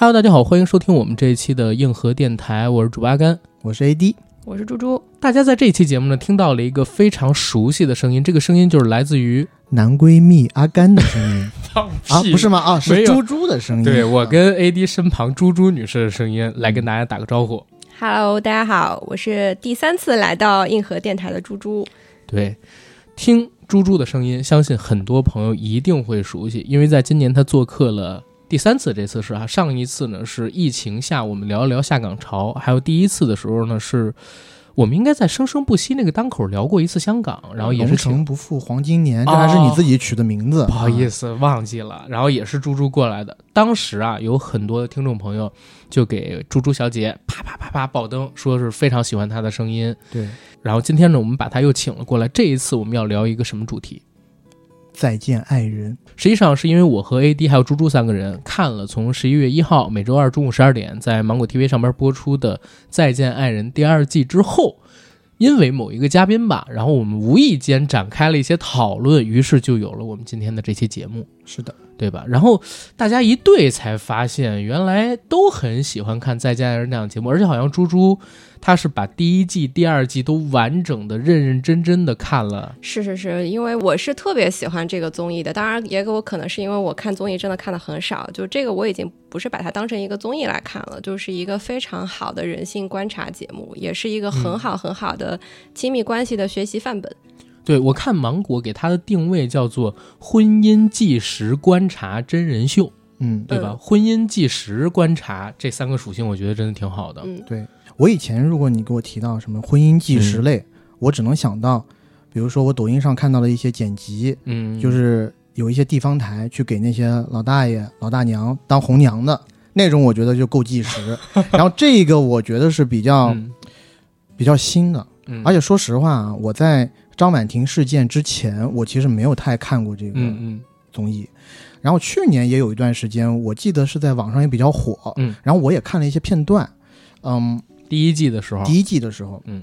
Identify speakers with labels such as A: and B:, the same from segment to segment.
A: Hello，大家好，欢迎收听我们这一期的硬核电台，我是主阿甘，
B: 我是 AD，
C: 我是猪猪。
A: 大家在这一期节目呢，听到了一个非常熟悉的声音，这个声音就是来自于
B: 男闺蜜阿甘的声音 啊，不是吗？啊，是猪猪的声音。
A: 对我跟 AD 身旁猪猪女士的声音，来跟大家打个招呼。
C: Hello，大家好，我是第三次来到硬核电台的猪猪。
A: 对，听猪猪的声音，相信很多朋友一定会熟悉，因为在今年他做客了。第三次，这次是啊，上一次呢是疫情下我们聊一聊下岗潮，还有第一次的时候呢是，我们应该在生生不息那个当口聊过一次香港，然后也是
B: 成不负黄金年，这还是你自己取的名字，
A: 不好意思忘记了，然后也是猪猪过来的，当时啊有很多的听众朋友就给猪猪小姐啪啪啪啪爆灯，说是非常喜欢她的声音，
B: 对，
A: 然后今天呢我们把她又请了过来，这一次我们要聊一个什么主题？
B: 再见爱人，
A: 实际上是因为我和 AD 还有猪猪三个人看了从十一月一号每周二中午十二点在芒果 TV 上边播出的《再见爱人》第二季之后，因为某一个嘉宾吧，然后我们无意间展开了一些讨论，于是就有了我们今天的这期节目。
B: 是的。
A: 对吧？然后大家一对才发现，原来都很喜欢看《再见爱人》那档节目，而且好像猪猪他是把第一季、第二季都完整的、认认真真的看了。
C: 是是是，因为我是特别喜欢这个综艺的，当然也给我可能是因为我看综艺真的看的很少，就这个我已经不是把它当成一个综艺来看了，就是一个非常好的人性观察节目，也是一个很好很好的亲密关系的学习范本。
A: 对，我看芒果给它的定位叫做“婚姻纪实观察真人秀”，
B: 嗯，
A: 对吧？婚姻纪实观察这三个属性，我觉得真的挺好的。
C: 嗯，
B: 对我以前如果你给我提到什么婚姻纪实类，我只能想到，比如说我抖音上看到的一些剪辑，
A: 嗯，
B: 就是有一些地方台去给那些老大爷、老大娘当红娘的那种，我觉得就够纪实。然后这个我觉得是比较比较新的，而且说实话啊，我在。张婉婷事件之前，我其实没有太看过这个综艺，然后去年也有一段时间，我记得是在网上也比较火，
A: 嗯，
B: 然后我也看了一些片段，嗯，
A: 第一季的时候，
B: 第一季的时候，
A: 嗯，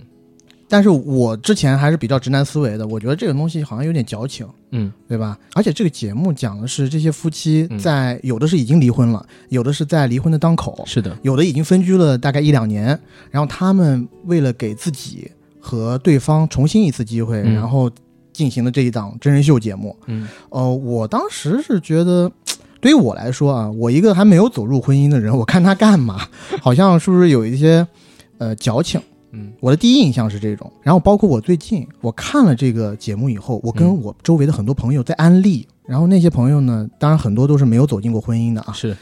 B: 但是我之前还是比较直男思维的，我觉得这个东西好像有点矫情，
A: 嗯，
B: 对吧？而且这个节目讲的是这些夫妻在有的是已经离婚了，有的是在离婚的当口，
A: 是的，
B: 有的已经分居了大概一两年，然后他们为了给自己。和对方重新一次机会，然后进行的这一档真人秀节目。
A: 嗯，
B: 呃，我当时是觉得，对于我来说啊，我一个还没有走入婚姻的人，我看他干嘛，好像是不是有一些呃矫情？
A: 嗯，
B: 我的第一印象是这种。然后包括我最近我看了这个节目以后，我跟我周围的很多朋友在安利，然后那些朋友呢，当然很多都是没有走进过婚姻的啊，
A: 是，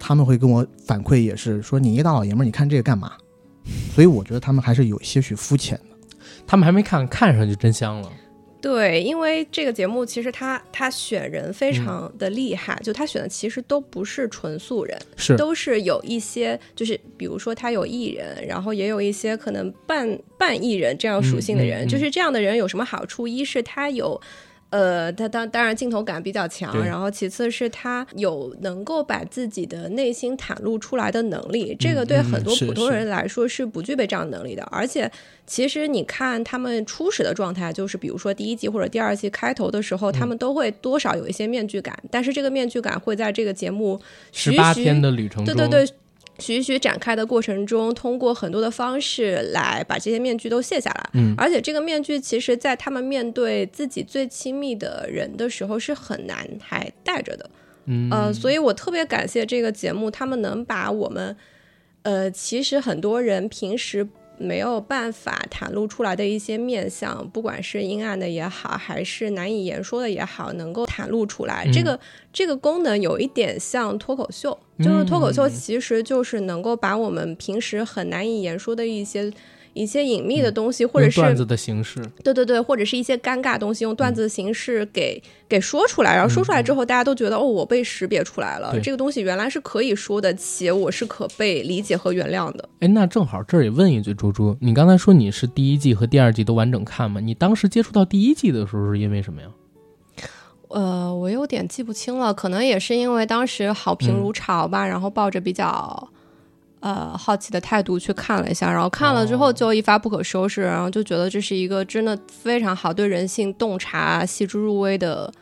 B: 他们会跟我反馈也是说，你一个大老爷们儿，你看这个干嘛？所以我觉得他们还是有些许肤浅。
A: 他们还没看，看上就真香了。
C: 对，因为这个节目其实他他选人非常的厉害，就他选的其实都不是纯素人，
A: 是
C: 都是有一些，就是比如说他有艺人，然后也有一些可能半半艺人这样属性的人，就是这样的人有什么好处？一是他有。呃，他当当然镜头感比较强，然后其次是他有能够把自己的内心袒露出来的能力，这个对很多普通人来说是不具备这样能力的。而且，其实你看他们初始的状态，就是比如说第一季或者第二季开头的时候，他们都会多少有一些面具感，但是这个面具感会在这个节目
A: 十八天的旅程
C: 中，对对对。徐徐展开的过程中，通过很多的方式来把这些面具都卸下来。
A: 嗯，
C: 而且这个面具其实，在他们面对自己最亲密的人的时候，是很难还戴着的。
A: 嗯，
C: 呃，所以我特别感谢这个节目，他们能把我们，呃，其实很多人平时。没有办法袒露出来的一些面相，不管是阴暗的也好，还是难以言说的也好，能够袒露出来。这个这个功能有一点像脱口秀，就是脱口秀其实就是能够把我们平时很难以言说的一些。一些隐秘的东西，或者是
A: 段子的形式，
C: 对对对，或者是一些尴尬东西，用段子的形式给给说出来，然后说出来之后，大家都觉得哦，我被识别出来了，这个东西原来是可以说的，且我是可被理解和原谅的。
A: 哎，那正好这儿也问一句，猪猪，你刚才说你是第一季和第二季都完整看吗？你当时接触到第一季的时候是因为什么呀？
C: 呃，我有点记不清了，可能也是因为当时好评如潮吧，然后抱着比较。呃，好奇的态度去看了一下，然后看了之后就一发不可收拾，然后就觉得这是一个真的非常好对人性洞察、细致入微的，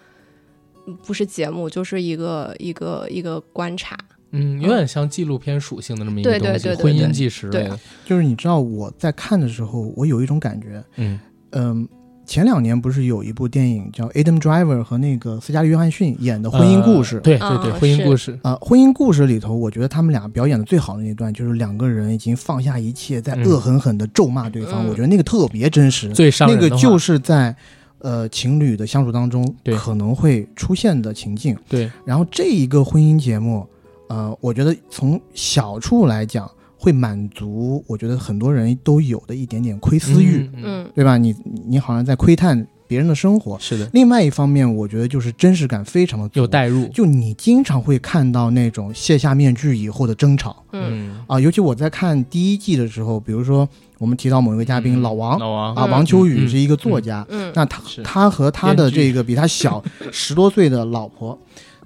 C: 不是节目，就是一个一个一个观察。
A: 嗯，有点像纪录片属性的那么一个
C: 东
A: 西，婚姻纪实类的。
B: 就是你知道我在看的时候，我有一种感觉，
A: 嗯
B: 嗯，前两年不是有一部电影叫 Adam Driver 和那个斯嘉丽约翰逊演的婚姻故事？
A: 对对对，婚姻故事
B: 啊，婚姻故事里头，我觉得他们俩表演的最好的那段，就是两个人已经放下一切，在恶狠狠的咒骂对方。我觉得那个特别真实，
A: 最伤
B: 人那个就是在呃情侣的相处当中可能会出现的情境。
A: 对，
B: 然后这一个婚姻节目。呃，我觉得从小处来讲，会满足我觉得很多人都有的一点点窥私欲，
C: 嗯，
B: 对吧？你你好像在窥探别人的生活，
A: 是的。
B: 另外一方面，我觉得就是真实感非常的
A: 有代入，
B: 就你经常会看到那种卸下面具以后的争吵，
C: 嗯。
B: 啊，尤其我在看第一季的时候，比如说我们提到某一位嘉宾老王，
A: 老王。
B: 啊，王秋雨是一个作家，
C: 嗯，
B: 那他他和他的这个比他小 十多岁的老婆。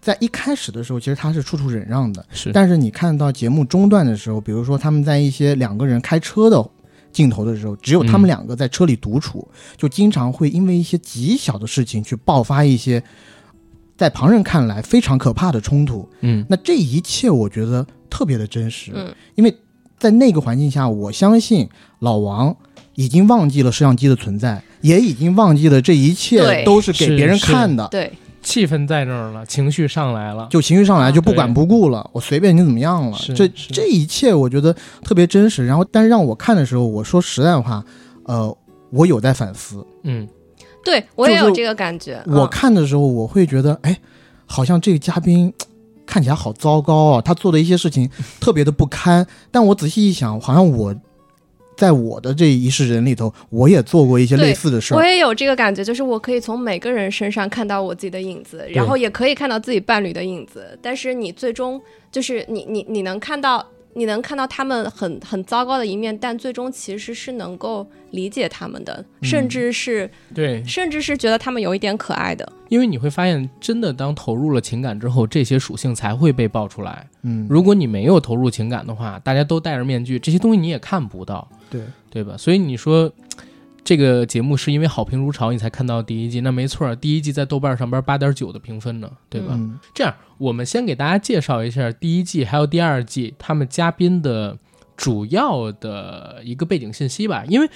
B: 在一开始的时候，其实他是处处忍让的，
A: 是。
B: 但是你看到节目中段的时候，比如说他们在一些两个人开车的镜头的时候，只有他们两个在车里独处，就经常会因为一些极小的事情去爆发一些在旁人看来非常可怕的冲突。
A: 嗯，
B: 那这一切我觉得特别的真实。
C: 嗯，
B: 因为在那个环境下，我相信老王已经忘记了摄像机的存在，也已经忘记了这一切都是给别人看的。
C: 对。
A: 气氛在那儿了，情绪上来了，
B: 就情绪上来就不管不顾了，我随便你怎么样了。这这一切我觉得特别真实。然后，但是让我看的时候，我说实在话，呃，我有在反思。
A: 嗯，
C: 对我也有这个感觉。
B: 我看的时候，我会觉得，哎，好像这个嘉宾看起来好糟糕啊，他做的一些事情特别的不堪。但我仔细一想，好像我。在我的这一世人里头，我也做过一些类似的事
C: 儿。我也有这个感觉，就是我可以从每个人身上看到我自己的影子，然后也可以看到自己伴侣的影子。但是你最终就是你你你能看到。你能看到他们很很糟糕的一面，但最终其实是能够理解他们的，甚至是
A: 对，
C: 甚至是觉得他们有一点可爱的。
A: 因为你会发现，真的当投入了情感之后，这些属性才会被爆出来。
B: 嗯，
A: 如果你没有投入情感的话，大家都戴着面具，这些东西你也看不到。
B: 对，
A: 对吧？所以你说。这个节目是因为好评如潮，你才看到第一季。那没错，第一季在豆瓣上边八点九的评分呢，对吧？这样，我们先给大家介绍一下第一季还有第二季他们嘉宾的主要的一个背景信息吧，因为。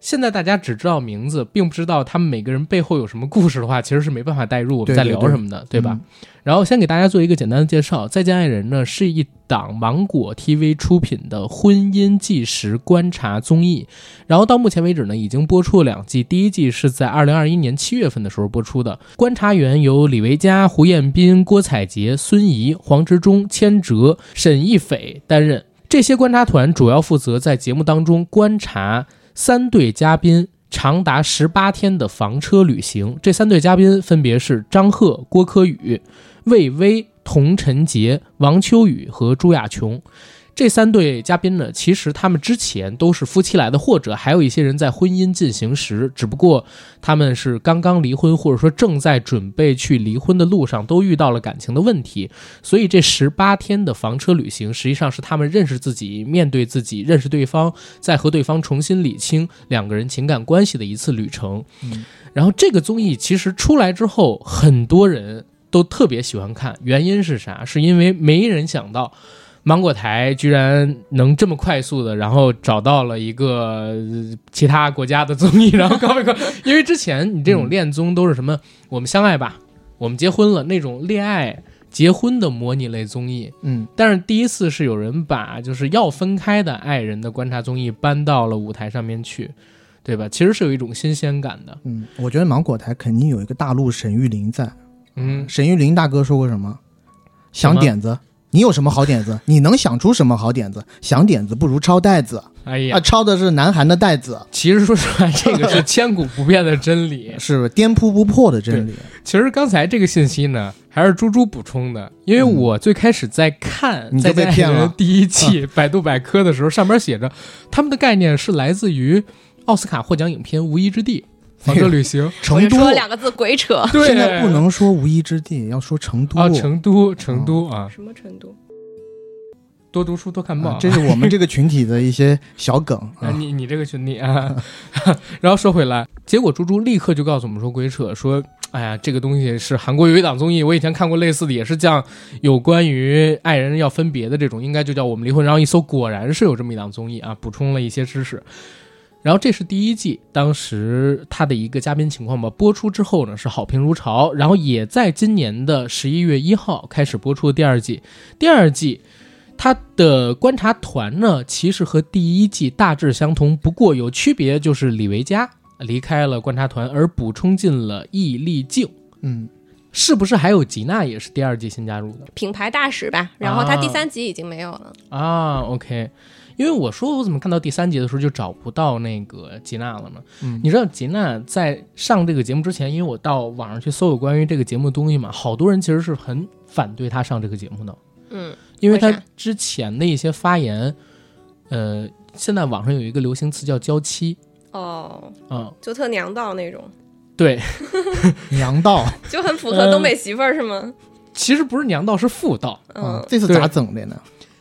A: 现在大家只知道名字，并不知道他们每个人背后有什么故事的话，其实是没办法代入我们在聊什么的，
B: 对
A: 吧？然后先给大家做一个简单的介绍，《再见爱人》呢是一档芒果 TV 出品的婚姻纪实观察综艺，然后到目前为止呢已经播出了两季，第一季是在二零二一年七月份的时候播出的。观察员由李维嘉、胡彦斌、郭采洁、孙怡、黄执中、千哲、沈亦斐担任，这些观察团主要负责在节目当中观察。三对嘉宾长达十八天的房车旅行，这三对嘉宾分别是张赫、郭柯宇、魏巍、佟晨洁、王秋雨和朱亚琼。这三对嘉宾呢，其实他们之前都是夫妻来的，或者还有一些人在婚姻进行时，只不过他们是刚刚离婚，或者说正在准备去离婚的路上，都遇到了感情的问题。所以这十八天的房车旅行，实际上是他们认识自己、面对自己、认识对方，再和对方重新理清两个人情感关系的一次旅程。
B: 嗯，
A: 然后这个综艺其实出来之后，很多人都特别喜欢看，原因是啥？是因为没人想到。芒果台居然能这么快速的，然后找到了一个其他国家的综艺，然后搞一搞。因为之前你这种恋综都是什么，我们相爱吧，我们结婚了那种恋爱结婚的模拟类综艺。
B: 嗯，
A: 但是第一次是有人把就是要分开的爱人的观察综艺搬到了舞台上面去，对吧？其实是有一种新鲜感的。
B: 嗯，我觉得芒果台肯定有一个大陆沈玉琳在。
A: 嗯，
B: 沈玉琳大哥说过什么？想点子。你有什么好点子？你能想出什么好点子？想点子不如抄袋子。
A: 哎呀，
B: 抄的是南韩的袋子。
A: 其实说实话，这个是 千古不变的真理，
B: 是颠扑不破的真理。
A: 其实刚才这个信息呢，还是猪猪补充的，因为我最开始在看《
B: 再见爱人》
A: 第一季百度百科的时候，上面写着他们的概念是来自于奥斯卡获奖影片《无依之地》。房车旅行，
B: 成都
C: 说两个字鬼扯。
A: 对，
B: 现在不能说无依之地，要说成都
A: 啊，成都，成都啊。
C: 什么成都？
A: 多读书，多看报。
B: 这是我们这个群体的一些小梗
A: 啊。你你这个群体啊。然后说回来，结果猪猪立刻就告诉我们说鬼扯，说哎呀，这个东西是韩国有一档综艺，我以前看过类似的，也是讲有关于爱人要分别的这种，应该就叫《我们离婚》。然后一搜，果然是有这么一档综艺啊，补充了一些知识。然后这是第一季，当时他的一个嘉宾情况吧。播出之后呢，是好评如潮。然后也在今年的十一月一号开始播出的第二季。第二季，他的观察团呢，其实和第一季大致相同，不过有区别，就是李维嘉离开了观察团，而补充进了易立竞。
B: 嗯，
A: 是不是还有吉娜也是第二季新加入的
C: 品牌大使吧？然后他第三集已经没有了
A: 啊。OK。因为我说我怎么看到第三集的时候就找不到那个吉娜了呢？
B: 嗯，
A: 你知道吉娜在上这个节目之前，因为我到网上去搜有关于这个节目的东西嘛，好多人其实是很反对她上这个节目的。
C: 嗯，
A: 因为她之前的一些发言，呃，现在网上有一个流行词叫“娇妻”。
C: 哦，
A: 嗯，
C: 就特娘道那种。
A: 对，
B: 娘道
C: 就很符合东北媳妇儿是吗？
A: 其实不是娘道，是妇道。
C: 嗯，
B: 这是咋整的呢？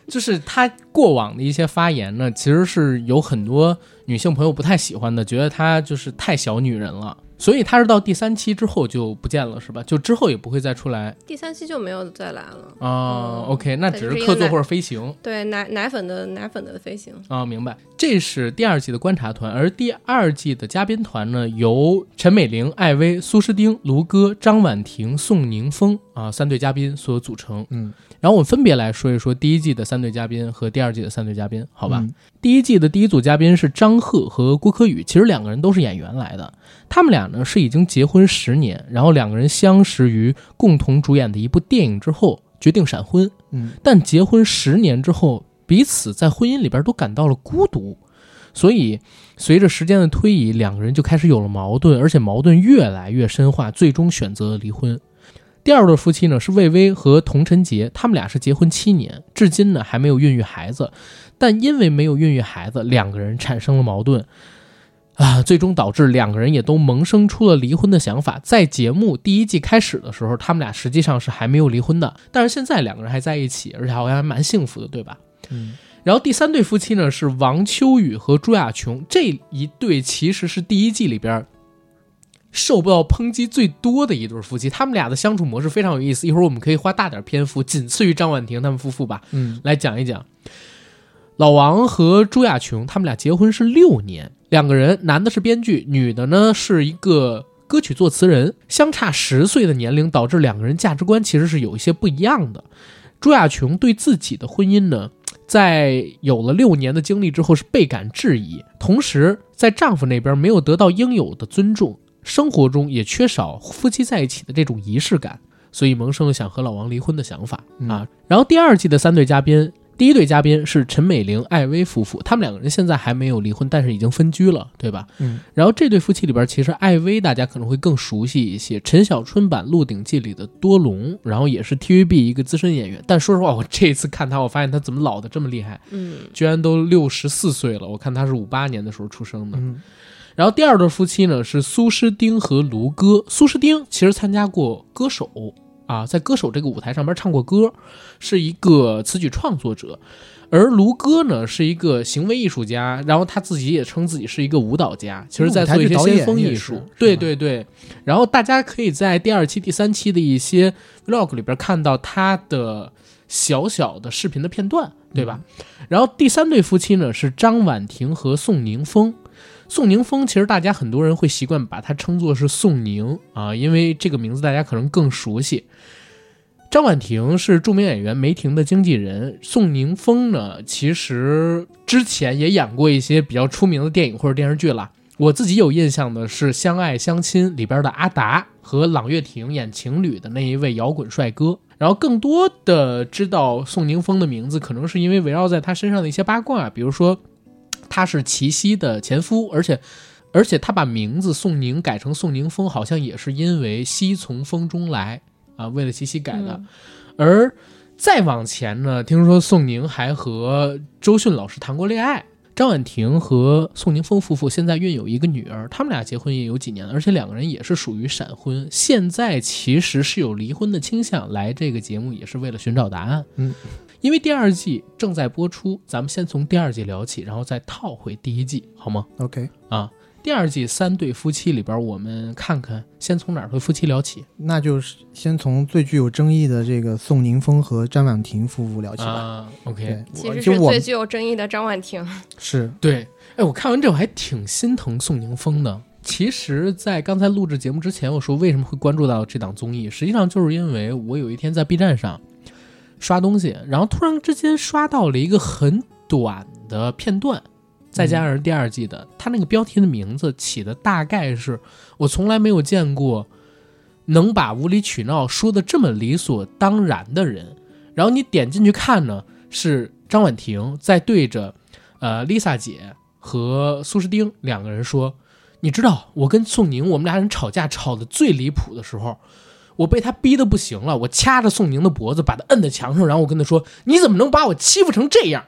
A: 就是他过往的一些发言呢，其实是有很多女性朋友不太喜欢的，觉得他就是太小女人了。所以他是到第三期之后就不见了，是吧？就之后也不会再出来。
C: 第三期就没有再来了
A: 啊。OK，那只是客座或者飞行。
C: 对，奶奶粉的奶粉的飞行
A: 啊，明白。这是第二季的观察团，而第二季的嘉宾团呢，由陈美玲、艾薇、苏诗丁、卢歌、张婉婷、宋宁峰啊三对嘉宾所组成。
B: 嗯。
A: 然后我们分别来说一说第一季的三对嘉宾和第二季的三对嘉宾，好吧？
B: 嗯、
A: 第一季的第一组嘉宾是张赫和郭柯宇，其实两个人都是演员来的。他们俩呢是已经结婚十年，然后两个人相识于共同主演的一部电影之后，决定闪婚。
B: 嗯，
A: 但结婚十年之后，彼此在婚姻里边都感到了孤独，所以随着时间的推移，两个人就开始有了矛盾，而且矛盾越来越深化，最终选择了离婚。第二对夫妻呢是魏巍和童晨杰，他们俩是结婚七年，至今呢还没有孕育孩子，但因为没有孕育孩子，两个人产生了矛盾，啊，最终导致两个人也都萌生出了离婚的想法。在节目第一季开始的时候，他们俩实际上是还没有离婚的，但是现在两个人还在一起，而且好像还蛮幸福的，对吧？
B: 嗯。
A: 然后第三对夫妻呢是王秋雨和朱亚琼，这一对其实是第一季里边。受不到抨击最多的一对夫妻，他们俩的相处模式非常有意思。一会儿我们可以花大点篇幅，仅次于张婉婷他们夫妇吧，
B: 嗯，
A: 来讲一讲。老王和朱亚琼他们俩结婚是六年，两个人，男的是编剧，女的呢是一个歌曲作词人，相差十岁的年龄导致两个人价值观其实是有一些不一样的。朱亚琼对自己的婚姻呢，在有了六年的经历之后是倍感质疑，同时在丈夫那边没有得到应有的尊重。生活中也缺少夫妻在一起的这种仪式感，所以萌生了想和老王离婚的想法啊。然后第二季的三对嘉宾，第一对嘉宾是陈美玲、艾薇夫妇，他们两个人现在还没有离婚，但是已经分居了，对吧？
B: 嗯。
A: 然后这对夫妻里边，其实艾薇大家可能会更熟悉一些，陈小春版《鹿鼎记》里的多隆，然后也是 TVB 一个资深演员。但说实话，我这次看他，我发现他怎么老的这么厉害？
C: 嗯，
A: 居然都六十四岁了。我看他是五八年的时候出生的。
B: 嗯。
A: 然后第二对夫妻呢是苏诗丁和卢歌。苏诗丁其实参加过歌手啊，在歌手这个舞台上边唱过歌，是一个词曲创作者。而卢歌呢是一个行为艺术家，然后他自己也称自己是一个舞蹈家，其实在做一些先锋艺术。对对对。然后大家可以在第二期、第三期的一些 vlog 里边看到他的小小的视频的片段，对吧？然后第三对夫妻呢是张婉婷和宋宁峰。宋宁峰其实大家很多人会习惯把他称作是宋宁啊，因为这个名字大家可能更熟悉。张婉婷是著名演员梅婷的经纪人，宋宁峰呢，其实之前也演过一些比较出名的电影或者电视剧了。我自己有印象的是《相爱相亲》里边的阿达和朗月婷演情侣的那一位摇滚帅哥。然后更多的知道宋宁峰的名字，可能是因为围绕在他身上的一些八卦，比如说。他是齐溪的前夫，而且，而且他把名字宋宁改成宋宁峰，好像也是因为西从风中来啊，为了齐溪改的。而再往前呢，听说宋宁还和周迅老师谈过恋爱。张婉婷和宋宁峰夫妇现在育有一个女儿，他们俩结婚也有几年了，而且两个人也是属于闪婚，现在其实是有离婚的倾向。来这个节目也是为了寻找答案。
B: 嗯。
A: 因为第二季正在播出，咱们先从第二季聊起，然后再套回第一季，好吗
B: ？OK，
A: 啊，第二季三对夫妻里边，我们看看先从哪对夫妻聊起？
B: 那就是先从最具有争议的这个宋宁峰和张婉婷夫妇聊起吧。
A: 啊，OK，
C: 其实是最具有争议的张婉婷。
B: 是
A: 对，哎，我看完这我还挺心疼宋宁峰的。其实，在刚才录制节目之前，我说为什么会关注到这档综艺，实际上就是因为我有一天在 B 站上刷东西，然后突然之间刷到了一个很短的片段。再加上第二季的，他那个标题的名字起的大概是我从来没有见过能把无理取闹说的这么理所当然的人。然后你点进去看呢，是张婉婷在对着呃 Lisa 姐和苏诗丁两个人说：“你知道我跟宋宁我们俩人吵架吵的最离谱的时候，我被他逼得不行了，我掐着宋宁的脖子把他摁在墙上，然后我跟他说：你怎么能把我欺负成这样？”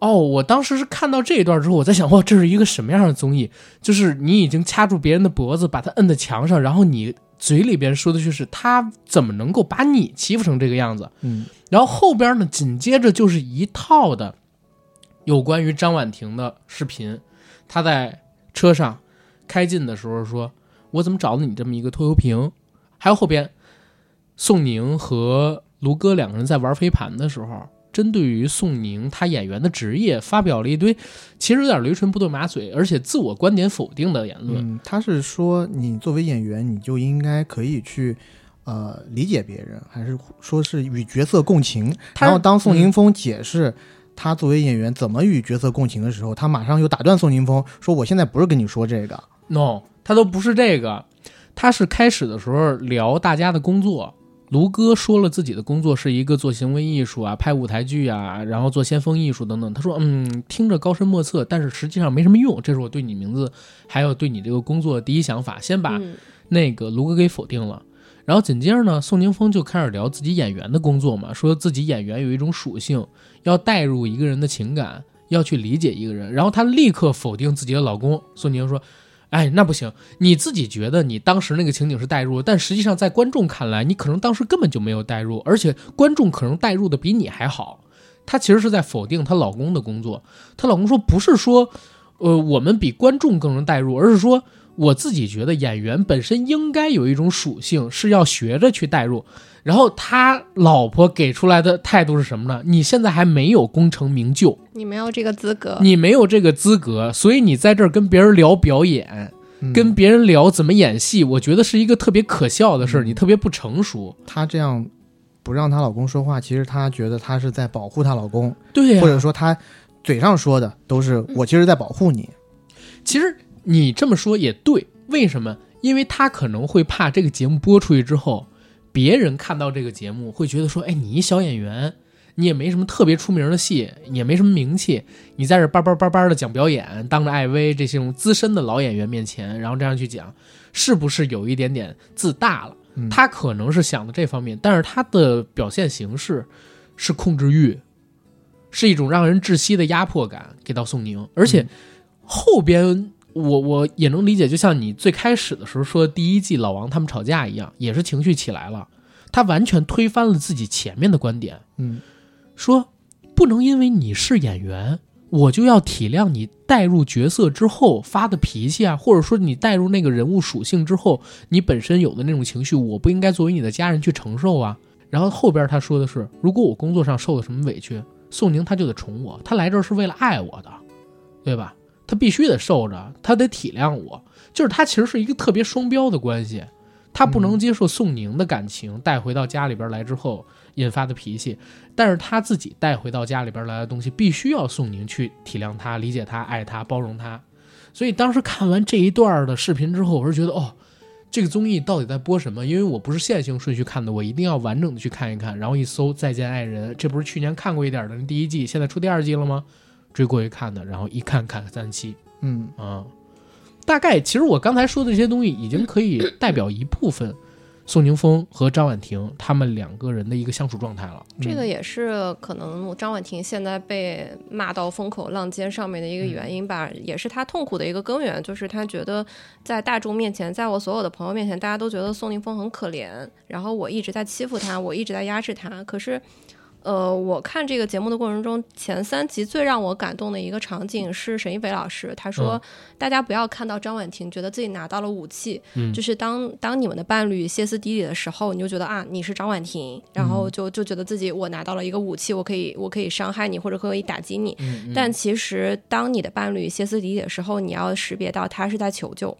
A: 哦，我当时是看到这一段之后，我在想，哇，这是一个什么样的综艺？就是你已经掐住别人的脖子，把他摁在墙上，然后你嘴里边说的就是他怎么能够把你欺负成这个样子？
B: 嗯，
A: 然后后边呢，紧接着就是一套的有关于张婉婷的视频，他在车上开进的时候说：“我怎么找了你这么一个拖油瓶？”还有后边宋宁和卢哥两个人在玩飞盘的时候。针对于宋宁他演员的职业，发表了一堆其实有点驴唇不对马嘴，而且自我观点否定的言论。
B: 他是说，你作为演员，你就应该可以去呃理解别人，还是说是与角色共情？然后当宋宁峰解释他作为演员怎么与角色共情的时候，他马上又打断宋宁峰说：“我现在不是跟你说这个
A: ，no，他都不是这个，他是开始的时候聊大家的工作。”卢哥说了自己的工作是一个做行为艺术啊，拍舞台剧啊，然后做先锋艺术等等。他说：“嗯，听着高深莫测，但是实际上没什么用。”这是我对你名字还有对你这个工作的第一想法。先把那个卢哥给否定了，然后紧接着呢，宋宁峰就开始聊自己演员的工作嘛，说自己演员有一种属性，要带入一个人的情感，要去理解一个人。然后他立刻否定自己的老公。宋宁说。哎，那不行！你自己觉得你当时那个情景是代入，但实际上在观众看来，你可能当时根本就没有代入，而且观众可能代入的比你还好。她其实是在否定她老公的工作。她老公说，不是说，呃，我们比观众更能代入，而是说。我自己觉得演员本身应该有一种属性，是要学着去代入。然后他老婆给出来的态度是什么呢？你现在还没有功成名就，
C: 你没有这个资格，
A: 你没有这个资格，所以你在这儿跟别人聊表演，跟别人聊怎么演戏，我觉得是一个特别可笑的事儿，你特别不成熟。
B: 她这样不让她老公说话，其实她觉得她是在保护她老公，
A: 对，
B: 或者说她嘴上说的都是我其实在保护你，
A: 其实。你这么说也对，为什么？因为她可能会怕这个节目播出去之后，别人看到这个节目会觉得说：“哎，你一小演员，你也没什么特别出名的戏，也没什么名气，你在这叭叭叭叭的讲表演，当着艾薇这些种资深的老演员面前，然后这样去讲，是不是有一点点自大了？”他可能是想的这方面，但是他的表现形式是控制欲，是一种让人窒息的压迫感给到宋宁，而且后边。我我也能理解，就像你最开始的时候说第一季老王他们吵架一样，也是情绪起来了，他完全推翻了自己前面的观点，
B: 嗯，
A: 说不能因为你是演员，我就要体谅你带入角色之后发的脾气啊，或者说你带入那个人物属性之后，你本身有的那种情绪，我不应该作为你的家人去承受啊。然后后边他说的是，如果我工作上受了什么委屈，宋宁他就得宠我，他来这儿是为了爱我的，对吧？他必须得受着，他得体谅我，就是他其实是一个特别双标的关系，他不能接受宋宁的感情带回到家里边来之后引发的脾气，但是他自己带回到家里边来的东西，必须要宋宁去体谅他、理解他、爱他、包容他。所以当时看完这一段的视频之后，我是觉得哦，这个综艺到底在播什么？因为我不是线性顺序看的，我一定要完整的去看一看。然后一搜《再见爱人》，这不是去年看过一点的第一季，现在出第二季了吗？追过去看的，然后一看看三期，
B: 嗯
A: 啊，大概其实我刚才说的这些东西已经可以 代表一部分宋宁峰和张婉婷他们两个人的一个相处状态了。
C: 这个也是可能张婉婷现在被骂到风口浪尖上面的一个原因吧，也是她痛苦的一个根源，就是她觉得在大众面前，在我所有的朋友面前，大家都觉得宋宁峰很可怜，然后我一直在欺负他，我一直在压制他，可是。呃，我看这个节目的过程中，前三集最让我感动的一个场景是沈一北老师，他说：“大家不要看到张婉婷觉得自己拿到了武器，就是当当你们的伴侣歇斯底里的时候，你就觉得啊，你是张婉婷，然后就就觉得自己我拿到了一个武器，我可以我可以伤害你或者可以打击你。但其实当你的伴侣歇斯底里的时候，你要识别到他是在求救。”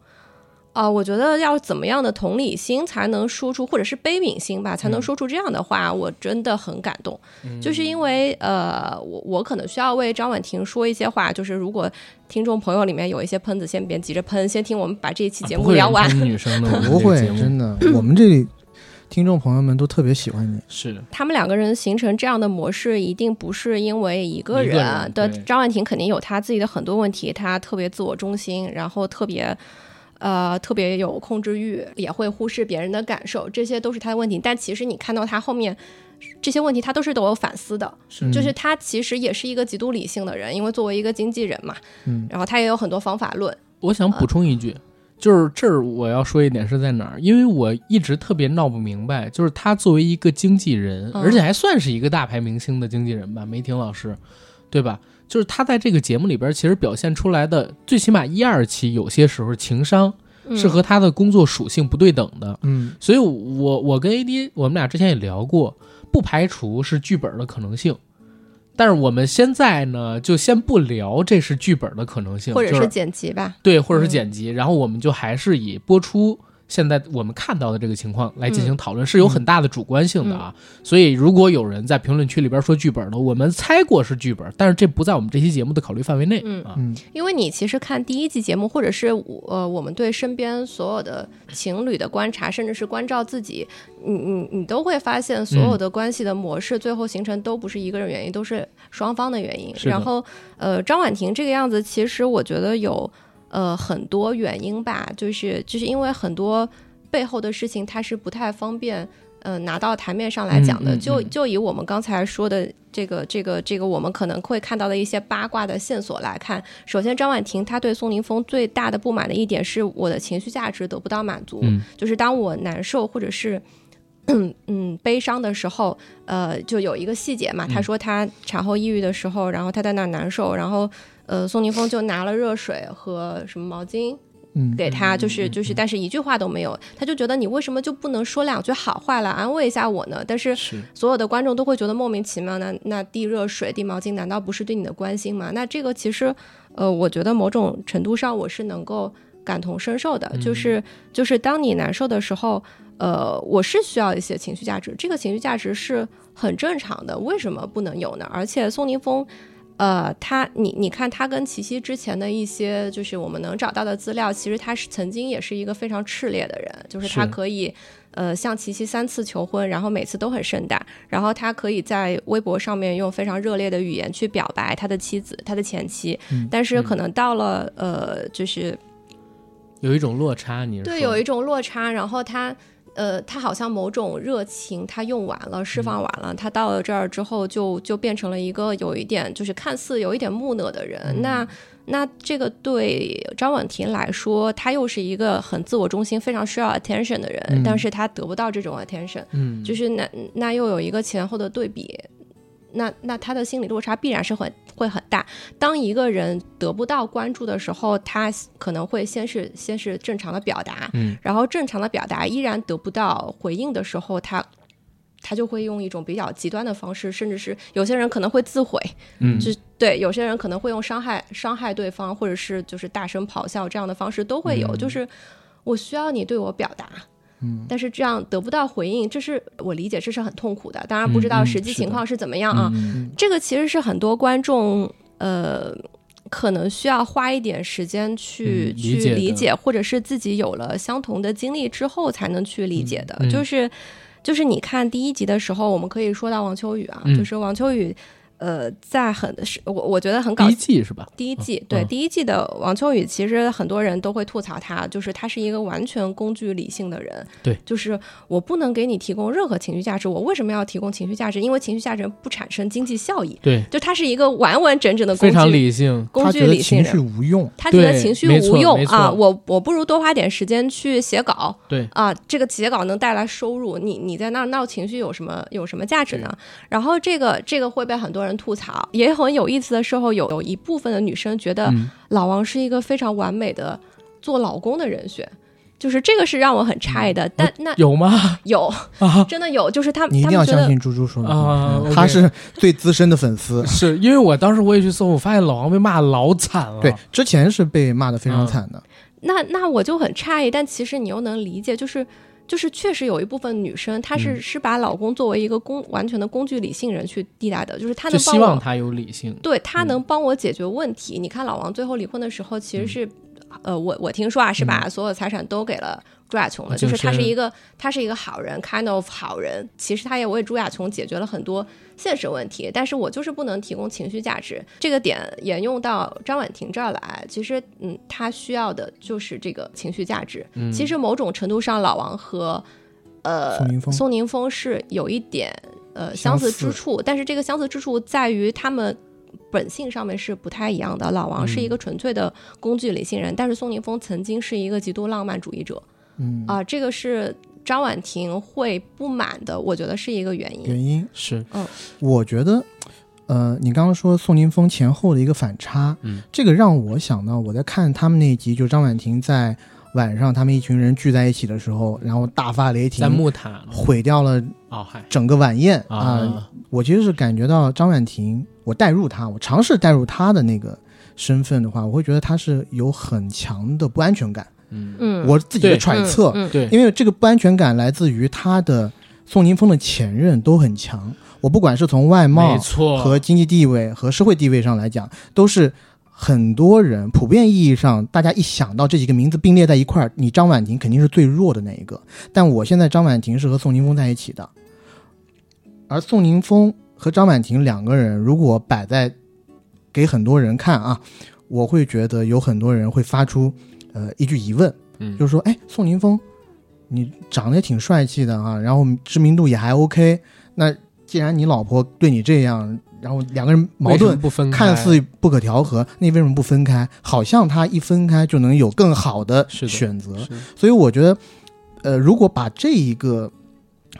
C: 啊，我觉得要怎么样的同理心才能说出，或者是悲悯心吧，才能说出这样的话，我真的很感动。就是因为呃，我我可能需要为张婉婷说一些话，就是如果听众朋友里面有一些喷子，先别急着喷，先听我们把这一期节目聊完。
A: 女生的
B: 不会，真的，我们这里听众朋友们都特别喜欢你。
A: 是的，
C: 他们两个人形成这样的模式，一定不是因为一个
A: 人
C: 的。张婉婷肯定有她自己的很多问题，她特别自我中心，然后特别。呃，特别有控制欲，也会忽视别人的感受，这些都是他的问题。但其实你看到他后面这些问题，他都是都有反思的，就是他其实也是一个极度理性的人，因为作为一个经纪人嘛，嗯，然后他也有很多方法论。
A: 我想补充一句，就是这儿我要说一点是在哪儿，因为我一直特别闹不明白，就是他作为一个经纪人，而且还算是一个大牌明星的经纪人吧，梅婷老师，对吧？就是他在这个节目里边，其实表现出来的，最起码一二期有些时候情商是和他的工作属性不对等的。
B: 嗯，
A: 所以我我跟 AD 我们俩之前也聊过，不排除是剧本的可能性，但是我们现在呢，就先不聊这是剧本的可能性，
C: 或者是剪辑吧，
A: 对，或者是剪辑，然后我们就还是以播出。现在我们看到的这个情况来进行讨论是有很大的主观性的啊，所以如果有人在评论区里边说剧本的，我们猜过是剧本，但是这不在我们这期节目的考虑范围内啊。
C: 因为你其实看第一季节目，或者是呃我们对身边所有的情侣的观察，甚至是关照自己，你你你都会发现，所有的关系的模式最后形成都不是一个人原因，都是双方的原因。然后呃张婉婷这个样子，其实我觉得有。呃，很多原因吧，就是就是因为很多背后的事情，它是不太方便，呃，拿到台面上来讲的。就就以我们刚才说的这个这个这个，我们可能会看到的一些八卦的线索来看，首先张婉婷她对宋宁峰最大的不满的一点是，我的情绪价值得不到满足，就是当我难受或者是嗯悲伤的时候，呃，就有一个细节嘛，她说她产后抑郁的时候，然后她在那难受，然后。呃，宋宁峰就拿了热水和什么毛巾，
B: 嗯，
C: 给他，就是就是，但是一句话都没有，他就觉得你为什么就不能说两句好话来安慰一下我呢？但是所有的观众都会觉得莫名其妙，那那递热水、递毛巾，难道不是对你的关心吗？那这个其实，呃，我觉得某种程度上我是能够感同身受的，就是就是当你难受的时候，呃，我是需要一些情绪价值，这个情绪价值是很正常的，为什么不能有呢？而且宋宁峰。呃，他，你你看他跟齐溪之前的一些，就是我们能找到的资料，其实他是曾经也是一个非常炽烈的人，就是他可以，呃，向齐溪三次求婚，然后每次都很盛大，然后他可以在微博上面用非常热烈的语言去表白他的妻子，他的前妻，但是可能到了，呃，就是
A: 有一种落差，你
C: 对，有一种落差，然后他。呃，他好像某种热情，他用完了，释放完了，他到了这儿之后，就就变成了一个有一点，就是看似有一点木讷的人。那那这个对张婉婷来说，她又是一个很自我中心、非常需要 attention 的人，但是她得不到这种 attention，嗯，就是那那又有一个前后的对比。那那他的心理落差必然是很会很大。当一个人得不到关注的时候，他可能会先是先是正常的表达，嗯，然后正常的表达依然得不到回应的时候，他他就会用一种比较极端的方式，甚至是有些人可能会自毁，嗯，就对，有些人可能会用伤害伤害对方，或者是就是大声咆哮这样的方式都会有。就是我需要你对我表达。
B: 嗯，
C: 但是这样得不到回应，这是我理解，这是很痛苦的。当然不知道实际情况是怎么样啊。这个其实是很多观众呃，可能需要花一点时间去去理解，或者是自己有了相同的经历之后才能去理解的。就是就是你看第一集的时候，我们可以说到王秋雨啊，就是王秋雨。呃，在很是我我觉得很搞
A: 第一季是吧？
C: 第一季对第一季的王秋雨，其实很多人都会吐槽他，就是他是一个完全工具理性的人。
A: 对，
C: 就是我不能给你提供任何情绪价值，我为什么要提供情绪价值？因为情绪价值不产生经济效益。
A: 对，
C: 就他是一个完完整整的
A: 非常理性，
C: 工具理性
B: 人，情绪无用，
C: 他觉得情绪无用啊，我我不如多花点时间去写稿。
A: 对
C: 啊，这个写稿能带来收入，你你在那闹情绪有什么有什么价值呢？然后这个这个会被很多人吐槽，也。也很有意思的时候，有有一部分的女生觉得老王是一个非常完美的做老公的人选，就是这个是让我很诧异的。但那
A: 有吗？
C: 有，真的有。就是他，
B: 你一定要相信猪猪说的，他是最资深的粉丝。
A: 是因为我当时我也去搜，我发现老王被骂老惨了。
B: 对，之前是被骂的非常惨的。
C: 那那我就很诧异，但其实你又能理解，就是。就是确实有一部分女生，她是是把老公作为一个工完全的工具理性人去替代的，就是她能
A: 希望他有理性，
C: 对他能帮我解决问题。你看老王最后离婚的时候，其实是，呃，我我听说啊，是把所有财产都给了。朱亚琼了，就是他是一个，他是一个好人，kind of 好人。其实他也为朱亚琼解决了很多现实问题，但是我就是不能提供情绪价值。这个点沿用到张婉婷这儿来，其实，嗯，他需要的就是这个情绪价值。其实某种程度上，老王和呃宋宁峰是有一点呃相似之处，但是这个相似之处在于他们本性上面是不太一样的。老王是一个纯粹的工具理性人，但是宋宁峰曾经是一个极度浪漫主义者。
B: 嗯
C: 啊，这个是张婉婷会不满的，我觉得是一个原因。
B: 原因
A: 是，
C: 嗯，
B: 我觉得，呃，你刚刚说宋宁峰前后的一个反差，
A: 嗯，
B: 这个让我想到我在看他们那一集，就张婉婷在晚上他们一群人聚在一起的时候，然后大发雷霆，
A: 在木塔
B: 毁掉了整个晚宴啊！我其实是感觉到张婉婷，我代入她，我尝试代入她的那个身份的话，我会觉得她是有很强的不安全感。
C: 嗯
B: 我自己的揣测，
A: 对，
B: 因为这个不安全感来自于他的宋宁峰的前任都很强。我不管是从外貌、和经济地位和社会地位上来讲，都是很多人普遍意义上，大家一想到这几个名字并列在一块儿，你张婉婷肯定是最弱的那一个。但我现在张婉婷是和宋宁峰在一起的，而宋宁峰和张婉婷两个人如果摆在给很多人看啊，我会觉得有很多人会发出。呃，一句疑问，
A: 嗯，
B: 就是说，哎，宋宁峰，你长得也挺帅气的啊，然后知名度也还 OK。那既然你老婆对你这样，然后两个人矛盾
A: 不分，
B: 看似不可调和，那为什么不分开？好像他一分开就能有更好的选择。所以我觉得，呃，如果把这一个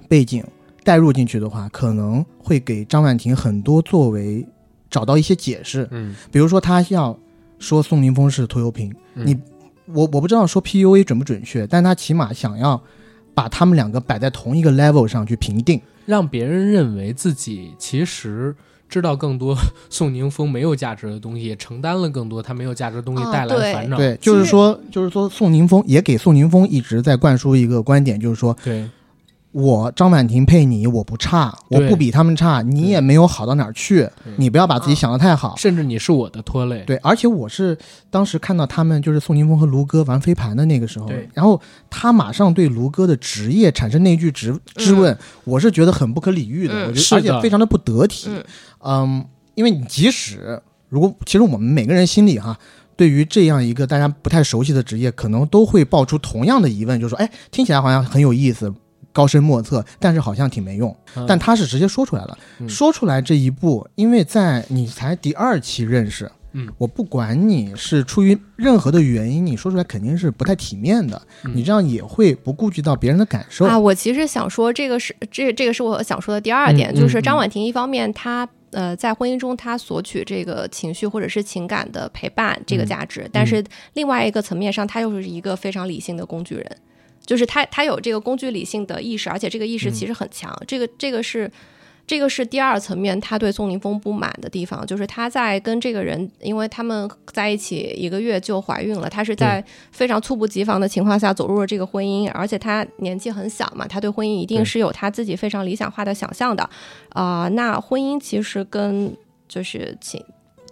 B: 背景带入进去的话，可能会给张婉婷很多作为找到一些解释。
A: 嗯，
B: 比如说他要说宋宁峰是拖油瓶，你。我我不知道说 PUA 准不准确，但他起码想要把他们两个摆在同一个 level 上去评定，
A: 让别人认为自己其实知道更多 宋宁峰没有价值的东西，也承担了更多他没有价值的东西带来的烦恼。
B: 对，就是说，就是说，宋宁峰也给宋宁峰一直在灌输一个观点，就是说，
A: 对。
B: 我张婉婷配你，我不差，我不比他们差，你也没有好到哪儿去，你不要把自己想的太好，
A: 甚至你是我的拖累。
B: 对，而且我是当时看到他们就是宋宁峰和卢哥玩飞盘的那个时候，然后他马上对卢哥的职业产生那句质质问，我是觉得很不可理喻的，我觉得而且非常的不得体。嗯，因为你即使如果其实我们每个人心里哈，对于这样一个大家不太熟悉的职业，可能都会爆出同样的疑问，就是说，哎，听起来好像很有意思。高深莫测，但是好像挺没用。但他是直接说出来了，说出来这一步，因为在你才第二期认识，
A: 嗯，
B: 我不管你是出于任何的原因，你说出来肯定是不太体面的。你这样也会不顾及到别人的感受
C: 啊。我其实想说，这个是这这个是我想说的第二点，就是张婉婷一方面她呃在婚姻中她索取这个情绪或者是情感的陪伴这个价值，但是另外一个层面上，她又是一个非常理性的工具人。就是他，他有这个工具理性的意识，而且这个意识其实很强。这个，这个是，这个是第二层面，他对宋宁峰不满的地方，就是他在跟这个人，因为他们在一起一个月就怀孕了，他是在非常猝不及防的情况下走入了这个婚姻，而且他年纪很小嘛，他对婚姻一定是有他自己非常理想化的想象的啊。那婚姻其实跟就是情。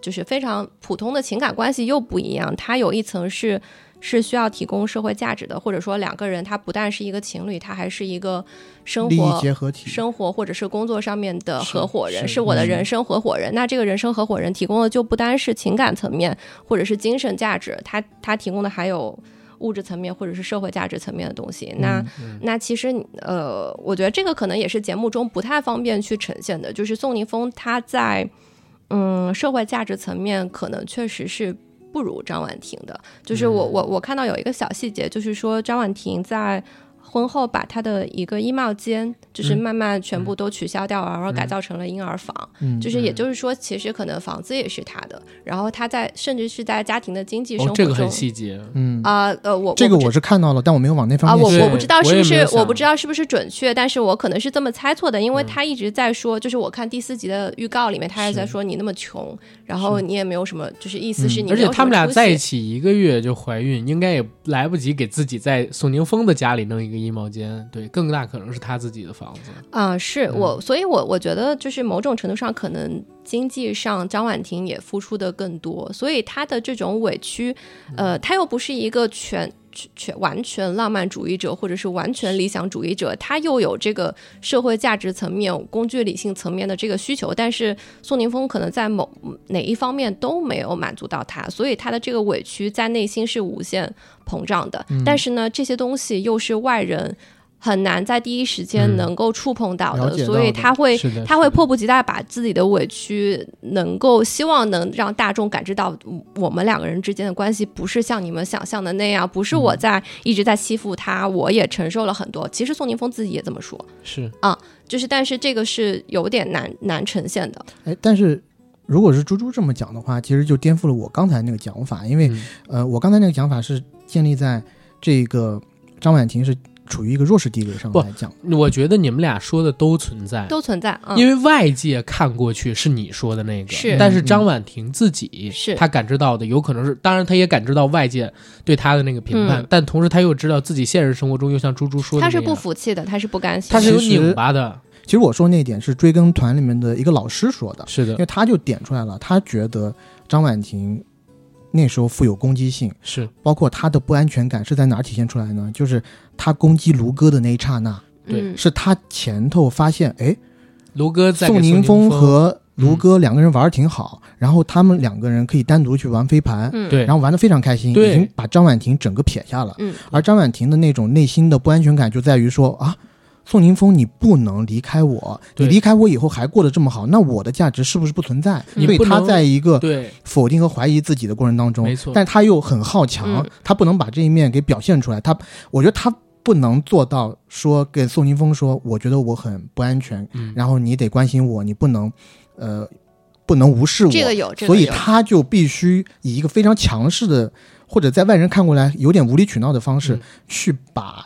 C: 就是非常普通的情感关系又不一样，它有一层是。是需要提供社会价值的，或者说两个人他不但是一个情侣，他还是一个生活
B: 结合体、
C: 生活或者是工作上面的合伙人，是我的人生合伙人。那这个人生合伙人提供的就不单是情感层面或者是精神价值，他他提供的还有物质层面或者是社会价值层面的东西。那那其实呃，我觉得这个可能也是节目中不太方便去呈现的，就是宋宁峰他在嗯社会价值层面可能确实是。不如张婉婷的，就是我我我看到有一个小细节，就是说张婉婷在。婚后把他的一个衣帽间，就是慢慢全部都取消掉，然后改造成了婴儿房。嗯，就是也就是说，其实可能房子也是他的。然后他在甚至是在家庭的经济生活中，
A: 这个很细节。
B: 嗯
C: 啊呃，我
B: 这个我是看到了，但我没有往那方
C: 面。啊，我
B: 我
C: 不知道是不是我不知道是不是准确，但是我可能是这么猜错的，因为他一直在说，就是我看第四集的预告里面，他还在说你那么穷，然后你也没有什么，就是意思是你。
A: 而且他们俩在一起一个月就怀孕，应该也来不及给自己在宋宁峰的家里弄一个衣帽间。对。更大可能是他自己的房子
C: 啊，是我，所以我我觉得就是某种程度上，可能经济上张婉婷也付出的更多，所以她的这种委屈，呃，她又不是一个全全完全浪漫主义者或者是完全理想主义者，他又有这个社会价值层面、工具理性层面的这个需求，但是宋宁峰可能在某哪一方面都没有满足到他，所以他的这个委屈在内心是无限膨胀的，但是呢，这些东西又是外人。很难在第一时间能够触碰到的，所以他会他会迫不及待把自己的委屈能够希望能让大众感知到我们两个人之间的关系不是像你们想象的那样，不是我在一直在欺负他，我也承受了很多。其实宋宁峰自己也这么说，
A: 是
C: 啊，就是但是这个是有点难难呈现的。
B: 哎，但是如果是猪猪这么讲的话，其实就颠覆了我刚才那个讲法，因为呃，我刚才那个讲法是建立在这个张婉婷是。处于一个弱势地位上来讲，
A: 我觉得你们俩说的都存在，
C: 都存在。
A: 因为外界看过去是你说的那个，
C: 是。
A: 但是张婉婷自己
C: 是
A: 她感知到的，有可能是，当然她也感知到外界对她的那个评判，但同时她又知道自己现实生活中又像猪猪说的，
C: 她是不服气的，她是不甘心，
A: 她是有拧巴的。
B: 其实我说那点是追根团里面的一个老师说的，
A: 是的，
B: 因为他就点出来了，他觉得张婉婷。那时候富有攻击性，
A: 是
B: 包括他的不安全感是在哪儿体现出来呢？就是他攻击卢哥的那一刹那，
A: 对，
B: 是他前头发现，哎，
A: 卢哥在
B: 宋宁
A: 峰
B: 和卢哥两个人玩的挺好，然后他们两个人可以单独去玩飞盘，
A: 对，
B: 然后玩的非常开心，已经把张婉婷整个撇下了，
C: 嗯，
B: 而张婉婷的那种内心的不安全感就在于说啊。宋宁峰，你不能离开我。你离开我以后还过得这么好，那我的价值是不是不存在？所以他在一个否定和怀疑自己的过程当中，
A: 没错。
B: 但他又很好强，他不能把这一面给表现出来。他，我觉得他不能做到说跟宋宁峰说，我觉得我很不安全，然后你得关心我，你不能，呃，不能无视我。
C: 这个有，
B: 所以他就必须以一个非常强势的，或者在外人看过来有点无理取闹的方式去把。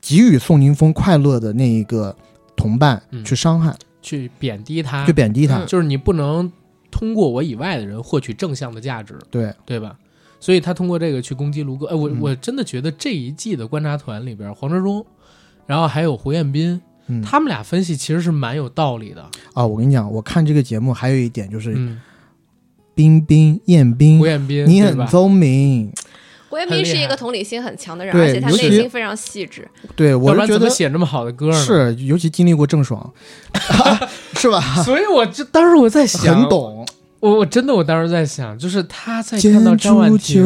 B: 给予宋宁峰快乐的那一个同伴去伤害、
A: 去贬低他、
B: 去贬低他，
A: 就是你不能通过我以外的人获取正向的价值，
B: 对。
A: 对吧？所以他通过这个去攻击卢哥。哎，我我真的觉得这一季的观察团里边，黄哲忠，然后还有胡彦斌，他们俩分析其实是蛮有道理的。
B: 啊。我跟你讲，我看这个节目还有一点就是，彬彬、彦斌、
A: 胡彦斌，
B: 你很聪明。
C: 胡彦斌是一个同理心很强的人，而且他内心非常细致。
B: 对，我是觉得
A: 写这么好的歌
B: 是，尤其经历过郑爽，是吧？
A: 所以我就当时我在想，
B: 很懂。
A: 我我真的我当时在想，就是他在看到张婉婷，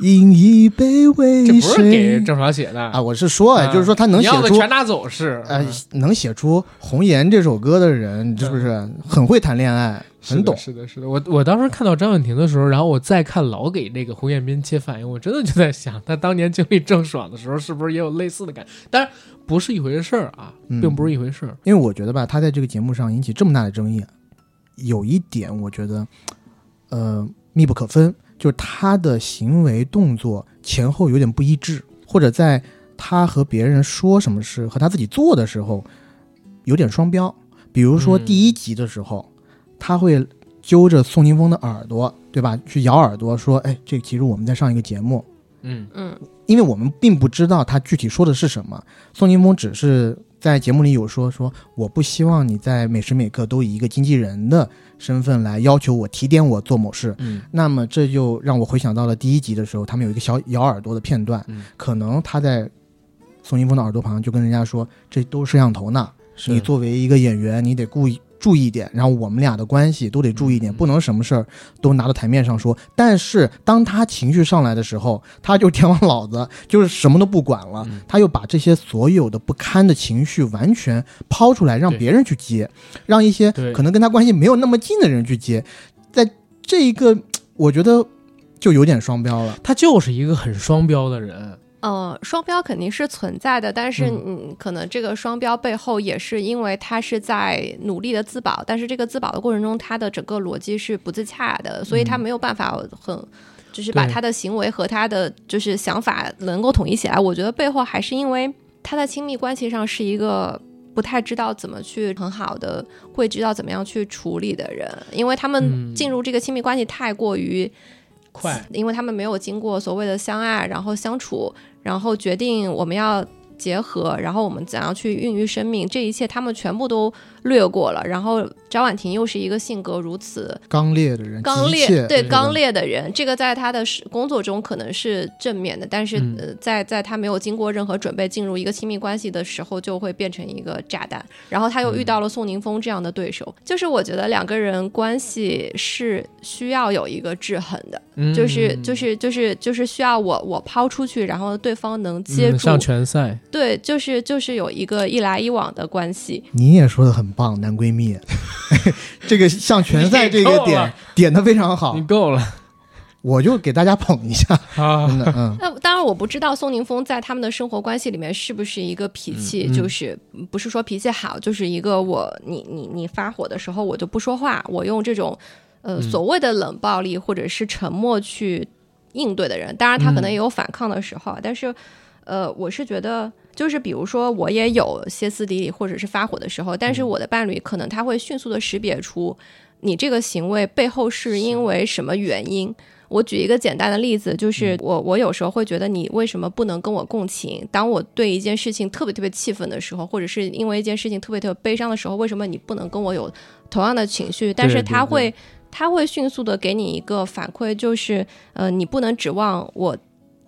A: 饮一杯为这不是给郑爽写的
B: 啊！我是说，啊就是说他能写出
A: 全拿走是，
B: 呃，能写出《红颜》这首歌的人，是不是很会谈恋爱？很懂，
A: 是的，是的。我我当时看到张婉婷的时候，然后我再看老给那个胡彦斌切反应，我真的就在想，他当年经历郑爽的时候，是不是也有类似的感觉？当然不是一回事儿啊，并不是一回事儿。
B: 因为我觉得吧，他在这个节目上引起这么大的争议，有一点我觉得，呃，密不可分，就是他的行为动作前后有点不一致，或者在他和别人说什么事和他自己做的时候有点双标。比如说第一集的时候。他会揪着宋宁峰的耳朵，对吧？去咬耳朵，说：“哎，这其实我们在上一个节目。”
A: 嗯
C: 嗯，
B: 因为我们并不知道他具体说的是什么。宋宁峰只是在节目里有说说，我不希望你在每时每刻都以一个经纪人的身份来要求我提点我做某事。
A: 嗯，
B: 那么这就让我回想到了第一集的时候，他们有一个小咬耳朵的片段，
A: 嗯
B: 可能他在宋宁峰的耳朵旁就跟人家说，这都是摄像头呢，你作为一个演员，你得故意。注意点，然后我们俩的关系都得注意点，
A: 嗯
B: 不能什么事儿都拿到台面上说。但是当他情绪上来的时候，他就天王老子，就是什么都不管了，
A: 嗯
B: 他又把这些所有的不堪的情绪完全抛出来，让别人去接，让一些可能跟他关系没有那么近的人去接，在这一个，我觉得就有点双标了。
A: 他就是一个很双标的人。
C: 呃，双标肯定是存在的，但是
A: 嗯。
C: 嗯，可能这个双标背后也是因为他是在努力的自保，但是这个自保的过程中，他的整个逻辑是不自洽的，所以他没有办法很。就是把他的行为和他的就是想法能够统一起来，我觉得背后还是因为他在亲密关系上是一个不太知道怎么去很好的会知道怎么样去处理的人，因为他们
A: 嗯。
C: 进入这个亲密关系太过于
A: 快，
C: 因为他们没有经过所谓的相爱，然后相处，然后决定我们要结合，然后我们怎样去孕育生命，这一切他们全部都略过了。然后张婉婷又是一个性格如此
B: 刚烈的人，
C: 刚烈，对刚烈的人，这个在他的工作中可能是正面的，但是、
A: 嗯
C: 呃，在在他没有经过任何准备进入一个亲密关系的时候，就会变成一个炸弹。然后他又遇到了宋宁峰这样的对手，就是我觉得两个人关系是需要有一个制衡的，
A: 嗯
C: 就是就是就是就是需要我我抛出去，然后对方能接
A: 上拳赛，
C: 对，就是就是有一个一来一往的关系。
B: 你也说的很棒，男闺蜜，这个像拳赛这个点点的非常好
A: 你，够了
B: 我就给大家捧一下，
A: 啊！
B: 真的，嗯，
C: 那当然，我不知道宋宁峰在他们的生活关系里面是不是一个脾气，就是不是说脾气好，就是一个我你你你发火的时候我就不说话，我用这种呃
A: 嗯
C: 所谓的冷暴力或者是沉默去应对的人。当然，他可能
A: 嗯
C: 也有反抗的时候，啊但是呃，我是觉得。就是比如说，我也有歇斯底里或者是发火的时候，但是我的伴侣可能他会迅速的识别出你这个行为背后是因为什么原因。我举一个简单的例子，就是我我有时候会觉得你为什么不能跟我共情？当我对一件事情特别特别气愤的时候，或者是因为一件事情特别特别悲伤的时候，为什么你不能跟我有同样的情绪？但是他会他会迅速的给你一个反馈，就是呃，你不能指望我。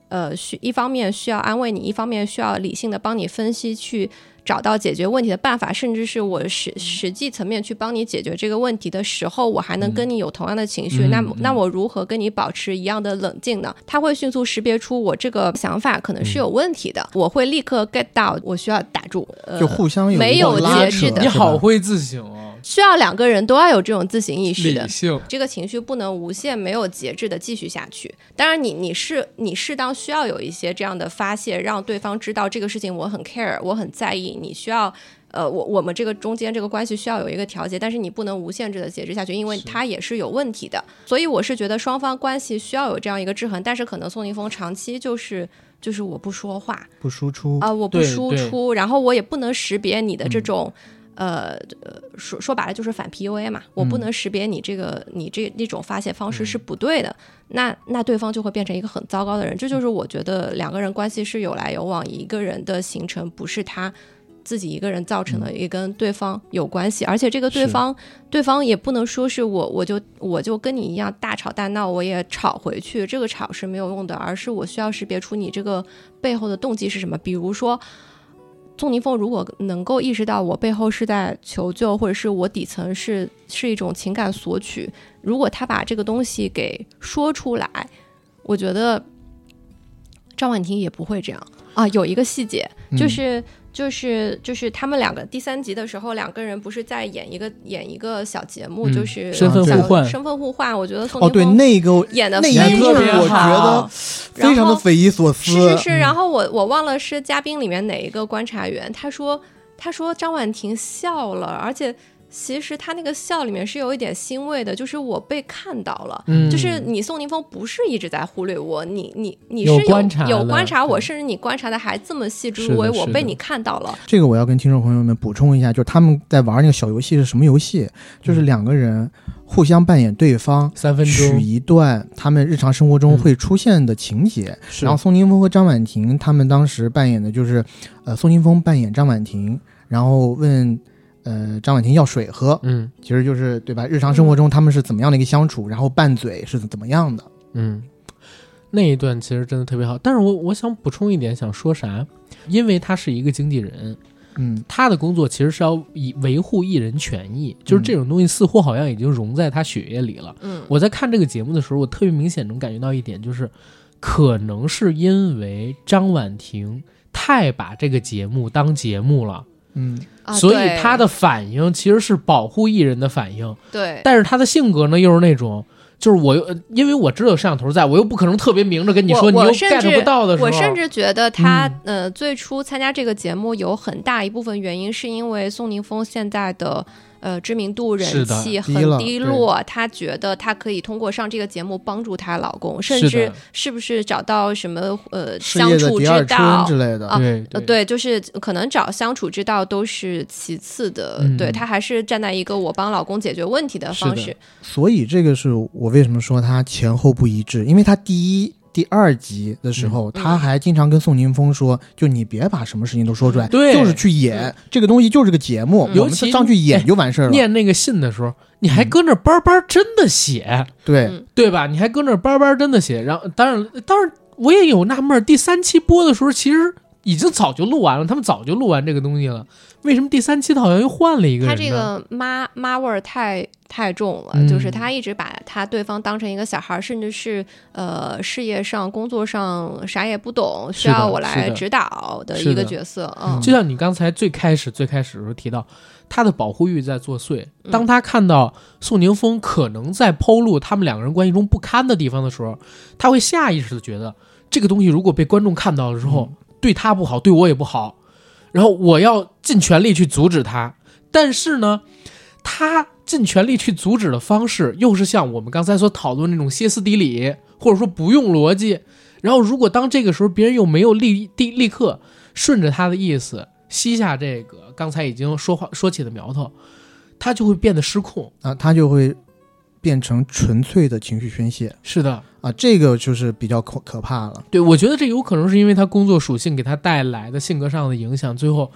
C: 呃，需一方面需要安慰你，一方面需要理性的帮你分析，去找到解决问题的办法，甚至是我实实际层面去帮你解决这个问题的时候，我还能跟你有同样的情绪，那那我如何跟你保持一样的冷静呢？他会迅速识别出我这个想法可能是有问题的，我会立刻 get 到，我需要打住，呃
B: 就，互相有
C: 没有节制的
A: 你好会自省哦，
C: 需要两个人都要有这种自省意识的这个情绪不能无限没有节制的继续下去。当然你，你是你适当需要有一些这样的发泄，让对方知道这个事情我很 care，我很在意。你需要，呃，我我们这个中间这个关系需要有一个调节，但是你不能无限制的节制下去，因为它也是有问题的。所以我是觉得双方关系需要有这样一个制衡，但是可能宋宁峰长期就是就是我不说话
B: 不输出
C: 啊、，我不输出，然后我也不能识别你的这种。呃呃，说说白了就是反 PUA 嘛，我不能识别你这个、你这那种发泄方式是不对的，那那对方就会变成一个很糟糕的人。这就是我觉得两个人关系是有来有往，一个人的形成不是他自己一个人造成的，也跟对方有关系。而且这个对方，对方也不能说是我我就我就跟你一样大吵大闹，我也吵回去，这个吵是没有用的，而是我需要识别出你这个背后的动机是什么。比如说，宋宁峰如果能够意识到我背后是在求救，或者是我底层是是一种情感索取，如果他把这个东西给说出来，我觉得张婉婷也不会这样啊。有一个细节就
B: 嗯
C: 是。就是就是他们两个第三集的时候，两个人不是在演一个演一个小节目，
A: 嗯
C: 就是
A: 身
B: 份
C: 小
A: 互换。
C: 身份互换。我觉得宋
B: 哦，对，
C: 宁峰
B: 那个
C: 演的
B: 那一
A: 演
B: 幕
A: 得特别
B: 我觉
A: 好。
B: 得非常的匪夷所思，
C: 是是是，然后我我忘了是嘉宾里面哪一个观察员，他说他说张婉婷笑了，而且其实他那个笑里面是有一点欣慰的，就是我被看到了。
A: 嗯，
C: 就是你宋宁峰不是一直在忽略我，你你你是
A: 有
C: 有
A: 观察
C: 有观察我，甚至你观察的还这么细致入微，我被你看到了。
B: 这个我要跟听众朋友们补充一下，就是他们在玩那个小游戏是什么游戏？就是两个人互相扮演对方，
A: 三分钟取，
B: 一段他们日常生活中
A: 嗯
B: 会出现的情节。
A: 是
B: 然后宋宁峰和张婉婷他们当时扮演的就是，呃，宋宁峰扮演张婉婷，然后问呃张婉婷要水喝，
A: 嗯，
B: 其实就是对吧？日常生活中他们是怎么样的一个相处，然后拌嘴是怎么样的？
A: 嗯，那一段其实真的特别好。但是我我想补充一点，想说啥？因为他是一个经纪人，
B: 嗯，
A: 他的工作其实是要以维护艺人权益，就是这种东西似乎好像已经融在他血液里了。
C: 嗯，
A: 我在看这个节目的时候，我特别明显能感觉到一点，就是可能是因为张婉婷太把这个节目当节目了，
B: 嗯，
C: 啊
A: 所以他的反应其实是保护艺人的反应，
C: 对。
A: 但是他的性格呢又是那种。就是我又，呃因为我知道有摄像头在，我又不可能特别明着跟你说，你又 get
C: 至
A: 不到的时候，
C: 我甚至觉得他、
A: 嗯。
C: 呃最初参加这个节目有很大一部分原因是因为宋宁峰现在的呃知名度人气很低落，她觉得她可以通过上这个节目帮助她老公，甚至是不是找到什么呃相处之道
B: 之。类的，
C: 啊
A: 对
C: 呃，对，就是可能找相处之道都是其次的，
A: 嗯
C: 对她还是站在一个我帮老公解决问题的方式。
B: 所以这个是我为什么说她前后不一致，因为她第一、第二集的时候，
C: 嗯。
B: 他还经常跟宋宁峰说，就你别把什么事情都说出来，
A: 对。
B: 就是去演、这个东西，就是个节目，
C: 嗯。
B: 我们
A: 尤其
B: 上去演就完事儿了。
A: 念那个信的时候，你还搁那叭叭真的写，
B: 对，
C: 嗯。
A: 对吧？你还搁那叭叭真的写，然后当然，当然我也有纳闷儿，第三期播的时候其实已经早就录完了，他们早就录完这个东西了，为什么第三期他好像又换了一个人？
C: 他这个妈妈味儿太太重了，
A: 嗯
C: 就是他一直把他对方当成一个小孩儿，甚至是呃事业上、工作上啥也不懂，需要我来指导的一个角色。嗯，
A: 就像你刚才最开始最开始的时候提到，他的保护欲在作祟。
C: 嗯
A: 当他看到宋宁峰可能在剖露他们两个人关系中不堪的地方的时候，他会下意识的觉得这个东西如果被观众看到了之后，对他不好，对我也不好，然后我要尽全力去阻止他。但是呢，他尽全力去阻止的方式，又是像我们刚才所讨论那种歇斯底里，或者说不用逻辑。然后，如果当这个时候别人又没有立立立刻顺着他的意思吸下这个刚才已经说话说起的苗头，他就会变得失控。
B: 啊，他就会变成纯粹的情绪宣泄
A: 是的，
B: 啊，这个就是比较可可怕了。
A: 对我觉得这有可能是因为他工作属性给他带来的性格上的影响，最后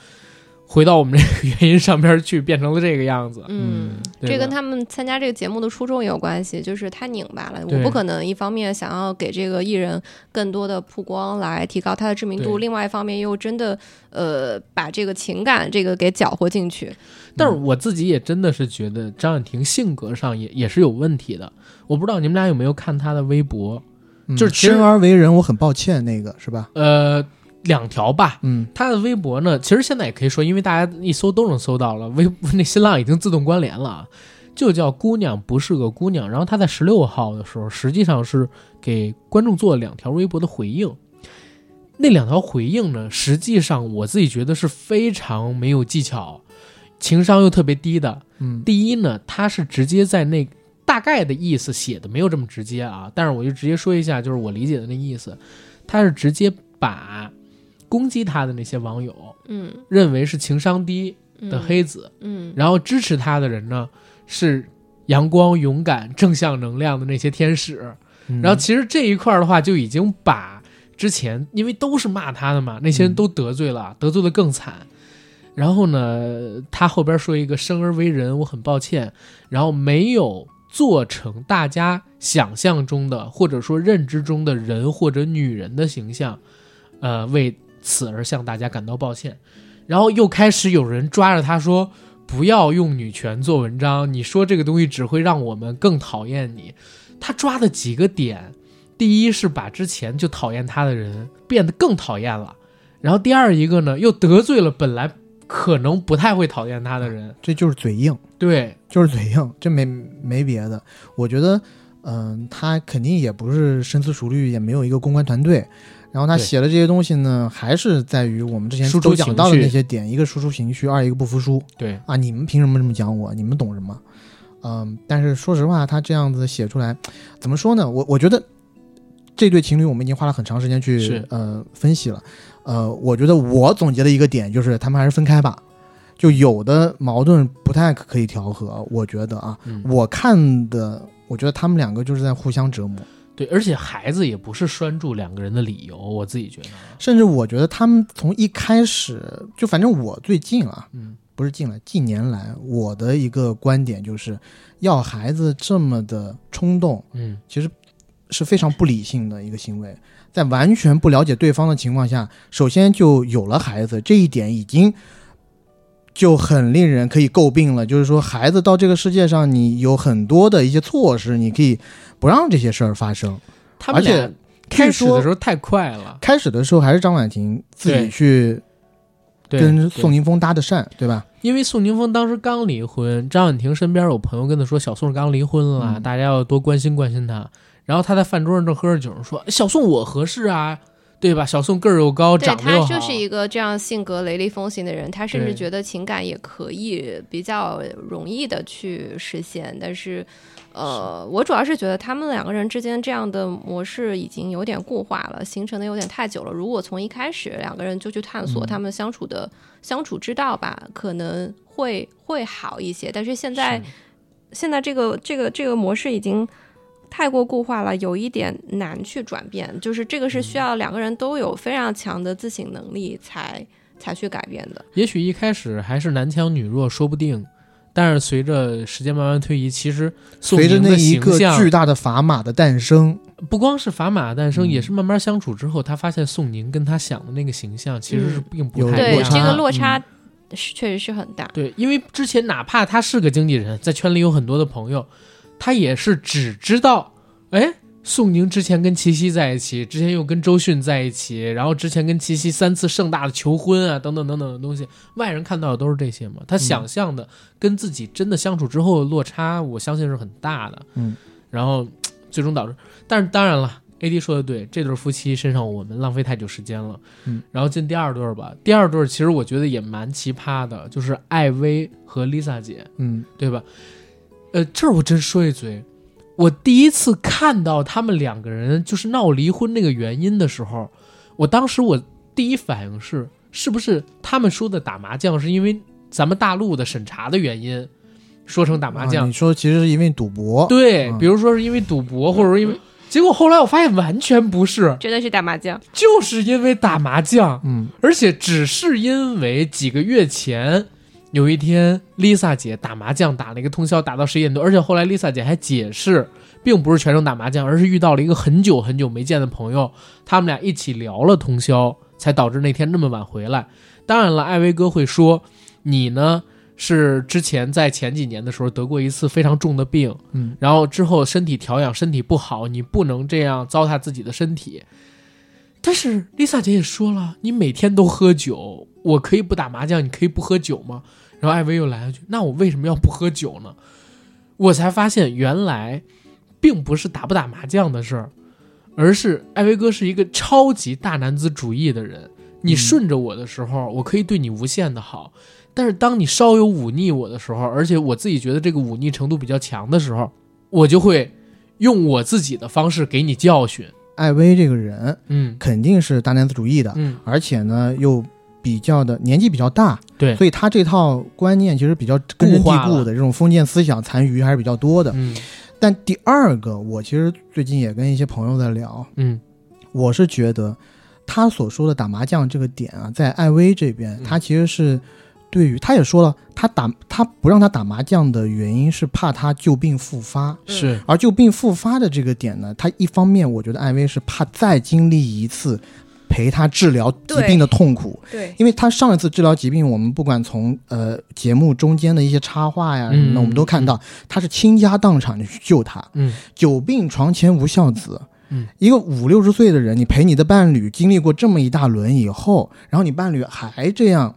A: 回到我们这个原因上边去，变成了这个样子。
C: 嗯，这跟他们参加这个节目的初衷也有关系，就是太拧巴了。我不可能一方面想要给这个艺人更多的曝光来提高他的知名度，另外一方面又真的呃把这个情感这个给搅和进去。
A: 但是我自己也真的是觉得张婉婷性格上也也是有问题的。我不知道你们俩有没有看她的微博，
B: 嗯
A: 就是其实
B: 生而为人，我很抱歉，那个是吧？
A: 呃，两条吧。
B: 嗯
A: 他的微博呢，其实现在也可以说，因为大家一搜都能搜到了，微 那新浪已经自动关联了啊，就叫“姑娘不是个姑娘”。然后他在十六号的时候，实际上是给观众做了两条微博的回应。那两条回应呢，实际上我自己觉得是非常没有技巧，情商又特别低的。
B: 嗯
A: 第一呢，他是直接在那大概的意思写的没有这么直接啊，但是我就直接说一下，就是我理解的那意思，他是直接把攻击他的那些网友
C: 嗯。
A: 认为是情商低
C: 嗯。
A: 的黑子，
C: 嗯。
A: 然后支持他的人呢是阳光、勇敢、正向能量的那些天使。
B: 嗯。
A: 然后其实这一块的话，就已经把之前因为都是骂他的嘛，那些人都得罪了，得罪的更惨。然后呢，他后边说一个生而为人，我很抱歉，然后没有做成大家想象中的或者说认知中的人或者女人的形象，呃，为此而向大家感到抱歉。然后又开始有人抓着他说。不要用女权做文章，你说这个东西只会让我们更讨厌你。他抓的几个点，第一是把之前就讨厌他的人变得更讨厌了，然后第二一个呢，又得罪了本来可能不太会讨厌他的人。
B: 这就是嘴硬，
A: 对，
B: 就是嘴硬，这没没别的。我觉得，嗯、他肯定也不是深思熟虑，也没有一个公关团队。然后他写的这些东西呢，还是在于我们之前都讲到的那些点：一个输出情绪，二一个不服输
A: 对，
B: 啊！你们凭什么这么讲我？你们懂什么？嗯，但是说实话，他这样子写出来，怎么说呢？我我觉得这对情侣我们已经花了很长时间去呃分析了。呃，我觉得我总结的一个点就是，他们还是分开吧。就有的矛盾不太可以调和，我觉得啊，
A: 嗯，
B: 我看的，我觉得他们两个就是在互相折磨。
A: 对，而且孩子也不是拴住两个人的理由，我自己觉得。
B: 甚至我觉得他们从一开始就，反正我最近啊，
A: 嗯，
B: 不是近来，近年来我的一个观点就是，要孩子这么的冲动，
A: 嗯，
B: 其实是非常不理性的一个行为。在完全不了解对方的情况下，首先就有了孩子，这一点已经就很令人可以诟病了。就是说，孩子到这个世界上，你有很多的一些措施，你可以不让这些事儿发生。
A: 而
B: 且
A: 开始的时候太快了，
B: 开始的时候还是张婉婷自己去跟宋宁峰搭的讪，对吧？
A: 因为宋宁峰当时刚离婚，张婉婷身边有朋友跟他说：“小宋刚离婚了，大家要多关心关心他。”然后他在饭桌上正喝着酒，说：“小宋我合适啊，对吧？小宋个儿又高，长得又
C: 好。”他就是一个这样性格雷厉风行的人，他甚至觉得情感也可以比较容易的去实现。但是，呃，我主要是觉得他们两个人之间这样的模式已经有点固化了，形成的有点太久了。如果从一开始两个人就去探索他们相处的相处之道吧，可能会会好一些。但是现在，现在这个这个这个模式已经。太过固化了，有一点难去转变。就是这个是需要两个人都有非常强的自省能力才才去改变的。
A: 也许一开始还是男强女弱，说不定。但是随着时间慢慢推移，其实
B: 随着那一个巨大的砝码的诞生，
A: 不光是砝码的诞生，也是慢慢相处之后，他发现宋宁跟他想的那个形象其实是并不太
C: 对这个落差是确实是很大。
A: 对，因为之前哪怕他是个经纪人，在圈里有很多的朋友。他也是只知道，哎，宋宁之前跟齐溪在一起，之前又跟周迅在一起，然后之前跟齐溪三次盛大的求婚啊，等等等等的东西，外人看到的都是这些嘛。他想象的跟自己真的相处之后的落差，我相信是很大的。
B: 嗯，
A: 然后最终导致，但是当然了，AD 说的对，这对夫妻身上我们浪费太久时间了。
B: 嗯，
A: 然后进第二对吧，第二对其实我觉得也蛮奇葩的，就是艾薇和 Lisa 姐，
B: 嗯，
A: 对吧？呃，这儿我真说一嘴，我第一次看到他们两个人就是闹离婚那个原因的时候，我当时我第一反应是，是不是他们说的打麻将是因为咱们大陆的审查的原因，说成打麻将？
B: 你说其实是因为赌博？
A: 对，比如说是因为赌博，或者说因为……结果后来我发现完全不是，
C: 真的是打麻将，
A: 就是因为打麻将。
B: 嗯，
A: 而且只是因为几个月前。有一天，Lisa 姐打麻将打了一个通宵，打到十一点多，而且后来 Lisa 姐还解释，并不是全程打麻将，而是遇到了一个很久很久没见的朋友，他们俩一起聊了通宵，才导致那天那么晚回来。当然了，艾薇哥会说，你呢是之前在前几年的时候得过一次非常重的病，
B: 嗯，
A: 然后之后身体调养，身体不好，你不能这样糟蹋自己的身体。但是 Lisa 姐也说了，你每天都喝酒，我可以不打麻将，你可以不喝酒吗？然后艾薇又来了句：“那我为什么要不喝酒呢？”我才发现，原来并不是打不打麻将的事儿，而是艾薇哥是一个超级大男子主义的人。你顺着我的时候，我可以对你无限的好；但是当你稍有忤逆我的时候，而且我自己觉得这个忤逆程度比较强的时候，我就会用我自己的方式给你教训。
B: 艾薇这个人，
A: 嗯，
B: 肯定是大男子主义的，
A: 嗯，
B: 而且呢又。比较的年纪比较大，
A: 对，
B: 所以他这套观念其实比较根深蒂固的这种封建思想残余还是比较多的。
A: 嗯，
B: 但第二个，我其实最近也跟一些朋友在聊，
A: 嗯，
B: 我是觉得他所说的打麻将这个点啊，在艾薇这边，他其实是对于他也说了，他打他不让他打麻将的原因是怕他旧病复发，
A: 是，
B: 而旧病复发的这个点呢，他一方面我觉得艾薇是怕再经历一次。陪他治疗疾病的痛苦，
C: 对，
B: 因为他上一次治疗疾病，我们不管从呃节目中间的一些插画呀什么的，我们都看到他是倾家荡产的去救他。
A: 嗯，
B: 久病床前无孝子。
A: 嗯，
B: 一个五六十岁的人，你陪你的伴侣经历过这么一大轮以后，然后你伴侣还这样。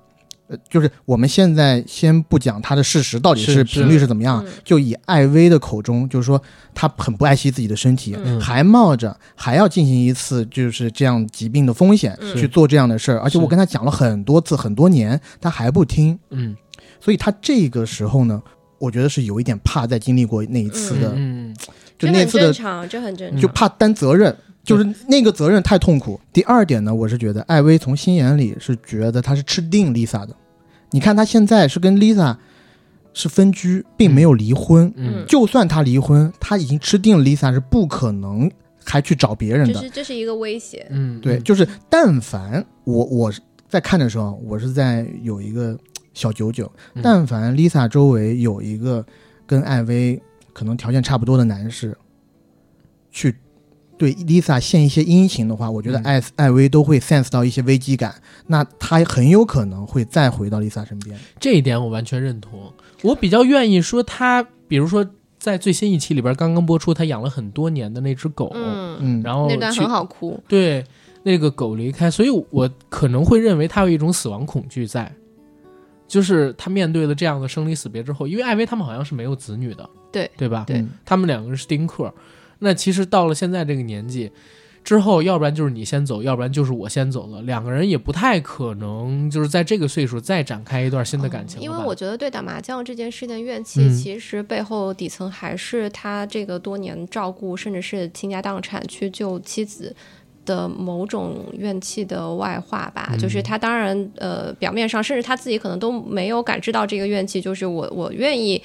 B: 呃，就是我们现在先不讲他的事实到底是频率是怎么样，就以艾薇的口中，就是说他很不爱惜自己的身体，还冒着还要进行一次就是这样疾病的风险去做这样的事儿，而且我跟他讲了很多次很多年，他还不听，
A: 嗯，
B: 所以他这个时候呢，我觉得是有一点怕再经历过那一次的，
A: 嗯，
B: 就那次的，
C: 这很正常，
B: 就怕担责任，就是那个责任太痛苦。第二点呢，我是觉得艾薇从心眼里是觉得他是吃定 Lisa 的。你看他现在是跟 Lisa 是分居，并没有离婚。
A: 嗯，
B: 就算他离婚，他已经吃定 Lisa 是不可能还还去找别人的。
C: 这是这是一个威胁。
A: 嗯，
B: 对，就是但凡我我在看的时候，我是在有一个小九九，但凡 Lisa 周围有一个跟艾薇可能条件差不多的男士，去。对 Lisa 献一些殷勤的话，我觉得艾艾薇都会 sense 到一些危机感，那他很有可能会再回到 Lisa 身边。
A: 这一点我完全认同。我比较愿意说他，比如说在最新一期里边刚刚播出，他养了很多年的那只狗，
C: 嗯，
A: 然后
C: 那段很好哭。
A: 对，那个狗离开，所以我可能会认为他有一种死亡恐惧在，就是他面对了这样的生离死别之后，因为艾薇他们好像是没有子女的，
C: 对
A: 对吧？
C: 对，
A: 他们两个人是丁克。那其实到了现在这个年纪之后，要不然就是你先走，要不然就是我先走了。两个人也不太可能就是在这个岁数再展开一段新的感情。
C: 因为我觉得对打麻将这件事的怨气，其实背后底层还是他这个多年照顾，甚至是倾家荡产去救妻子的某种怨气的外化吧。就是他当然呃表面上，甚至他自己可能都没有感知到这个怨气，就是我我愿意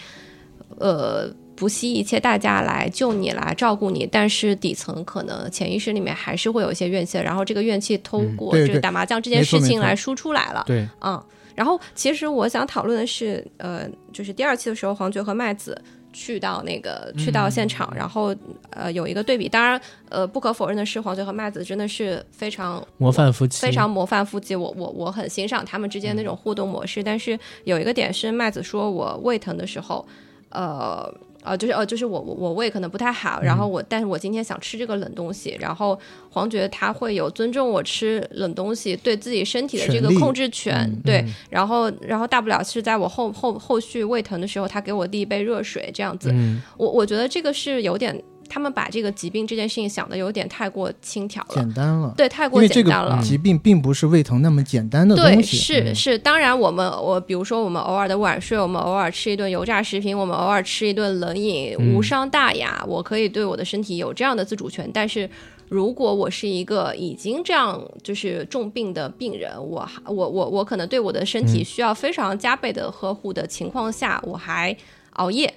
C: 呃。不惜一切代价来救你，来照顾你，但是底层可能潜意识里面还是会有一些怨气，然后这个怨气通过这个打麻将这件事情来输出来了。
A: 对，
C: 嗯，然后其实我想讨论的是，呃，就是第二期的时候，黄觉和麦子去到那个去到现场，然后呃有一个对比。当然，呃，不可否认的是，黄觉和麦子真的是非常
A: 模范夫妻，
C: 非常模范夫妻。我我我很欣赏他们之间那种互动模式。但是有一个点是，麦子说我胃疼的时候，呃。呃，就是呃，就是我我我胃可能不太好，然后我，但是我今天想吃这个冷东西，然后黄觉他会有尊重我吃冷东西，对自己身体的这个控制权，对，然后然后大不了是在我后后后续胃疼的时候，他给我递一杯热水这样子，我我觉得这个是有点。他们把这个疾病这件事情想的有点太过轻佻了，
B: 简单了，
C: 对，太过简单了。
B: 疾病并不是胃疼那么简单的
C: 东西，是是。当然，我们我比如说，我们偶尔的晚睡，我们偶尔吃一顿油炸食品，我们偶尔吃一顿冷饮，无伤大雅。我可以对我的身体有这样的自主权。但是，如果我是一个已经这样就是重病的病人，我我我我可能对我的身体需要非常加倍的呵护的情况下，我还熬夜，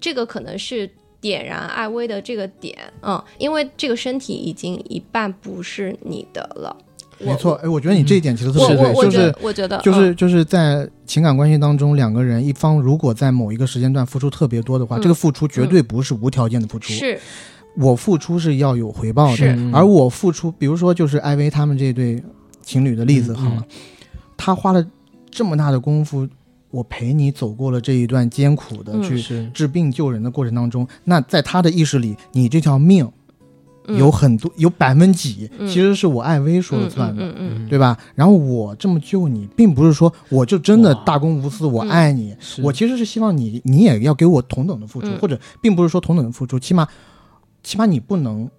C: 这个可能是。点燃艾薇的这个点，嗯，因为这个身体已经一半不是你的了。
B: 没错，哎，我觉得你这一点其实特别
C: 对，
B: 就是
C: 我觉得
B: 就是就是在情感关系当中，两个人一方如果在某一个时间段付出特别多的话，这个付出绝对不是无条件的付出。
C: 是，
B: 我付出是要有回报的，而我付出，比如说就是艾薇他们这对情侣的例子好了，他花了这么大的功夫。我陪你走过了这一段艰苦的去治病救人的过程当中，那在他的意识里，你这条命有很多有百分几，其实是我艾薇说了算的，对吧？然后我这么救你，并不是说我就真的大公无私，我爱你，我其实是希望你你也要给我同等的付出，或者并不是说同等的付出，起码起码你不能。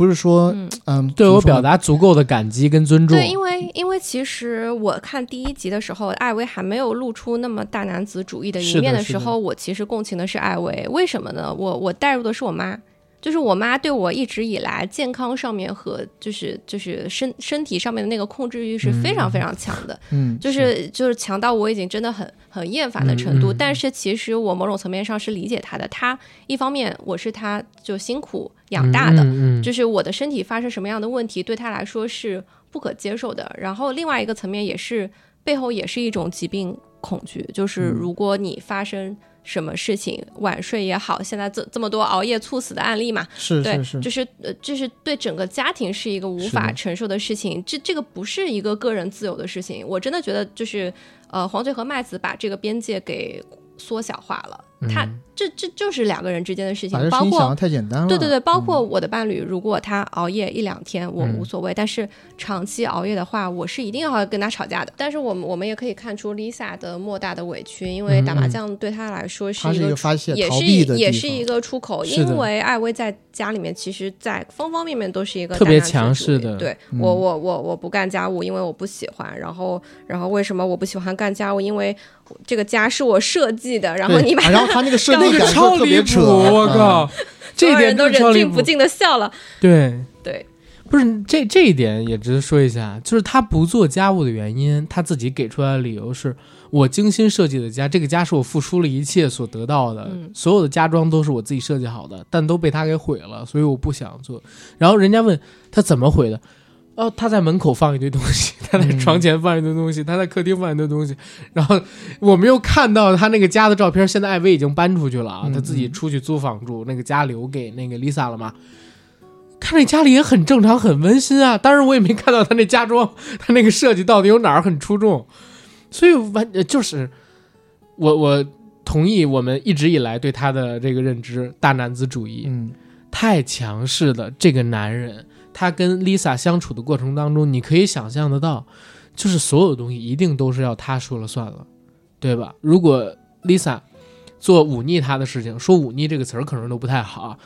B: 不是说，嗯，
A: 对我表达足够的感激跟尊重。
C: 对，因为因为其实我看第一集的时候，艾薇还没有露出那么大男子主义的一面的时候，我其实共情的是艾薇。为什么呢？我我带入的是我妈。就是我妈对我一直以来健康上面和就是就是身身体上面的那个控制欲是非常非常强的，
B: 嗯，
C: 就是就是强到我已经真的很很厌烦的程度。但是其实我某种层面上是理解她的。她一方面我是她就辛苦养大的，就是我的身体发生什么样的问题对他来说是不可接受的。然后另外一个层面也是背后也是一种疾病恐惧，就是如果你发生。什么事情晚睡也好，现在这这么多熬夜猝死的案例嘛，
B: 是
C: 是
B: 是，
C: 就是呃，就是对整个家庭是一个无法承受的事情。这这个不是一个个人自由的事情。我真的觉得就是呃，黄嘴和麦子把这个边界给缩小化了。他这这就是两个人之间的事情，包括
B: 太简单了。
C: 对对对，包括我的伴侣，如果他熬夜一两天，我无所谓；但是长期熬夜的话，我是一定要跟他吵架的。但是我们我们也可以看出 Lisa 的莫大的委屈，因为打麻将对他来说是
B: 一
C: 个
B: 发泄、
C: 也是也是一个出口。因为艾薇在家里面，其实，在方方面面都是一个
A: 特别强势的。
C: 对我我我我不干家务，因为我不喜欢。然后然后为什么我不喜欢干家务？因为这个家是我设计的。然后你把
B: 他那个设计感。
A: 超离谱！我靠，这点
C: 都忍俊不禁的笑了。
A: 对
C: 对，
A: 不是这这一点也值得说一下，就是他不做家务的原因，他自己给出来的理由是：我精心设计的家，这个家是我付出了一切所得到的，所有的家装都是我自己设计好的，但都被他给毁了，所以我不想做。然后人家问他怎么毁的，哦，他在门口放一堆东西，他在床前放一堆东西，他在客厅放一堆东西，然后我们又看到他那个家的照片，现在艾薇已经搬出去了啊，他自己出去租房住，那个家留给那个 Lisa 了嘛。看那家里也很正常，很温馨啊。当然，我也没看到他那家装，他那个设计到底有哪儿很出众。所以完就是我我同意我们一直以来对他的这个认知，大男子主义，
B: 嗯，
A: 太强势的这个男人，他跟 Lisa 相处的过程当中，你可以想象得到，就是所有东西一定都是要他说了算了，对吧？如果 Lisa 做忤逆他的事情，说忤逆这个词儿可能都不太好。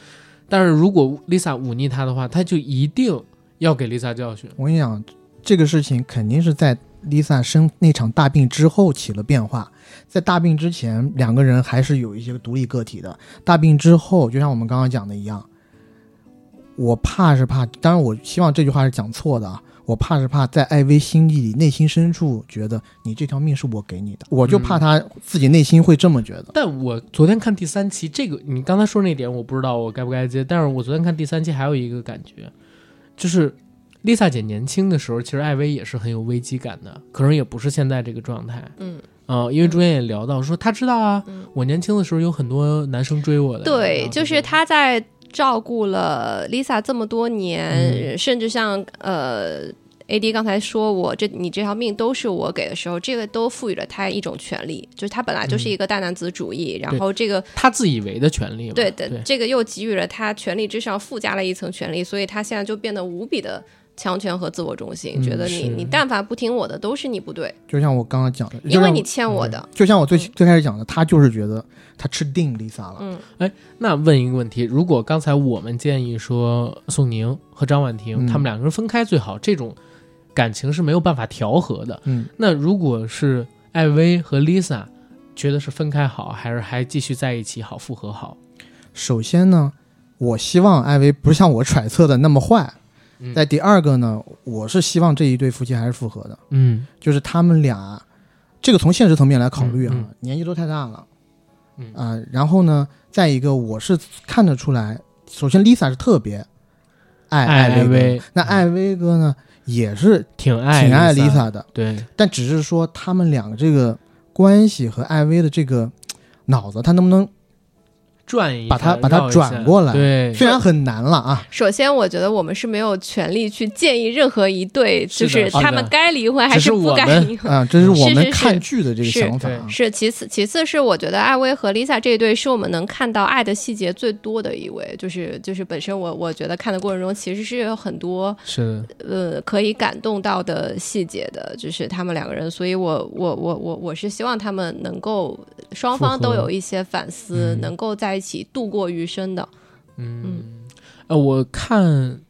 A: 但是如果 Lisa 忤逆他的话，他就一定要给 Lisa 教训。
B: 我跟你讲，这个事情肯定是在 Lisa 生那场大病之后起了变化。在大病之前，两个人还是有一些独立个体的。大病之后，就像我们刚刚讲的一样，我怕是怕，当然我希望这句话是讲错的啊。我怕是怕在艾薇心底里，内心深处觉得你这条命是我给你的，我就怕他自己内心会这么觉得。
A: 但我昨天看第三期，这个你刚才说那点我不知道我该不该接，但是我昨天看第三期还有一个感觉，就是丽萨姐年轻的时候，其实艾薇也是很有危机感的，可能也不是现在这个状态。
C: 嗯，
A: 啊，因为中间也聊到说他知道啊，我年轻的时候有很多男生追我的。
C: 对，就是他在。照顾了 Lisa 这么多年，甚至像呃 AD 刚才说我这你这条命都是我给的时候，这个都赋予了他一种权利，就是他本来就是一个大男子主义，然后这个
A: 他自以为的权利，
C: 对
A: 的，
C: 这个又给予了他权利之上附加了一层权利，所以他现在就变得无比的。强权和自我中心，觉得你你但凡不听我的，都是你不对。
B: 就像我刚刚讲的，
C: 因为你欠我的。
B: 就像我最最开始讲的，他就是觉得他吃定 Lisa 了。
C: 嗯，
A: 哎，那问一个问题：如果刚才我们建议说宋宁和张婉婷他们两个人分开最好，这种感情是没有办法调和的。
B: 嗯，
A: 那如果是艾薇和 Lisa 觉得是分开好，还是还继续在一起好，复合好？
B: 首先呢，我希望艾薇不是像我揣测的那么坏。在第二个呢，我是希望这一对夫妻还是复合的。
A: 嗯，
B: 就是他们俩，这个从现实层面来考虑啊，年纪都太大了。
A: 嗯
B: 啊，然后呢，再一个，我是看得出来，首先 Lisa 是特别爱
A: 艾
B: 薇，那艾薇哥呢也是
A: 挺爱
B: 挺爱 Lisa 的。
A: 对，
B: 但只是说他们两个这个关系和艾薇的这个脑子，他能不能？
A: 转一
B: 把它把它转过来，
A: 对，
B: 虽然很难了啊。
C: 首先，我觉得我们是没有权利去建议任何一对，就是他们该离婚还
A: 是
C: 不该离婚
B: 啊。这是我们看剧的这个想法。
C: 是其次，其次是我觉得艾薇和 Lisa 这一对是我们能看到爱的细节最多的一位，就是就是本身我我觉得看的过程中其实是有很多
A: 是
C: 呃可以感动到的细节的，就是他们两个人，所以我我我我我是希望他们能够双方都有一些反思，能够在。一起度过余生的，
A: 嗯，呃，我看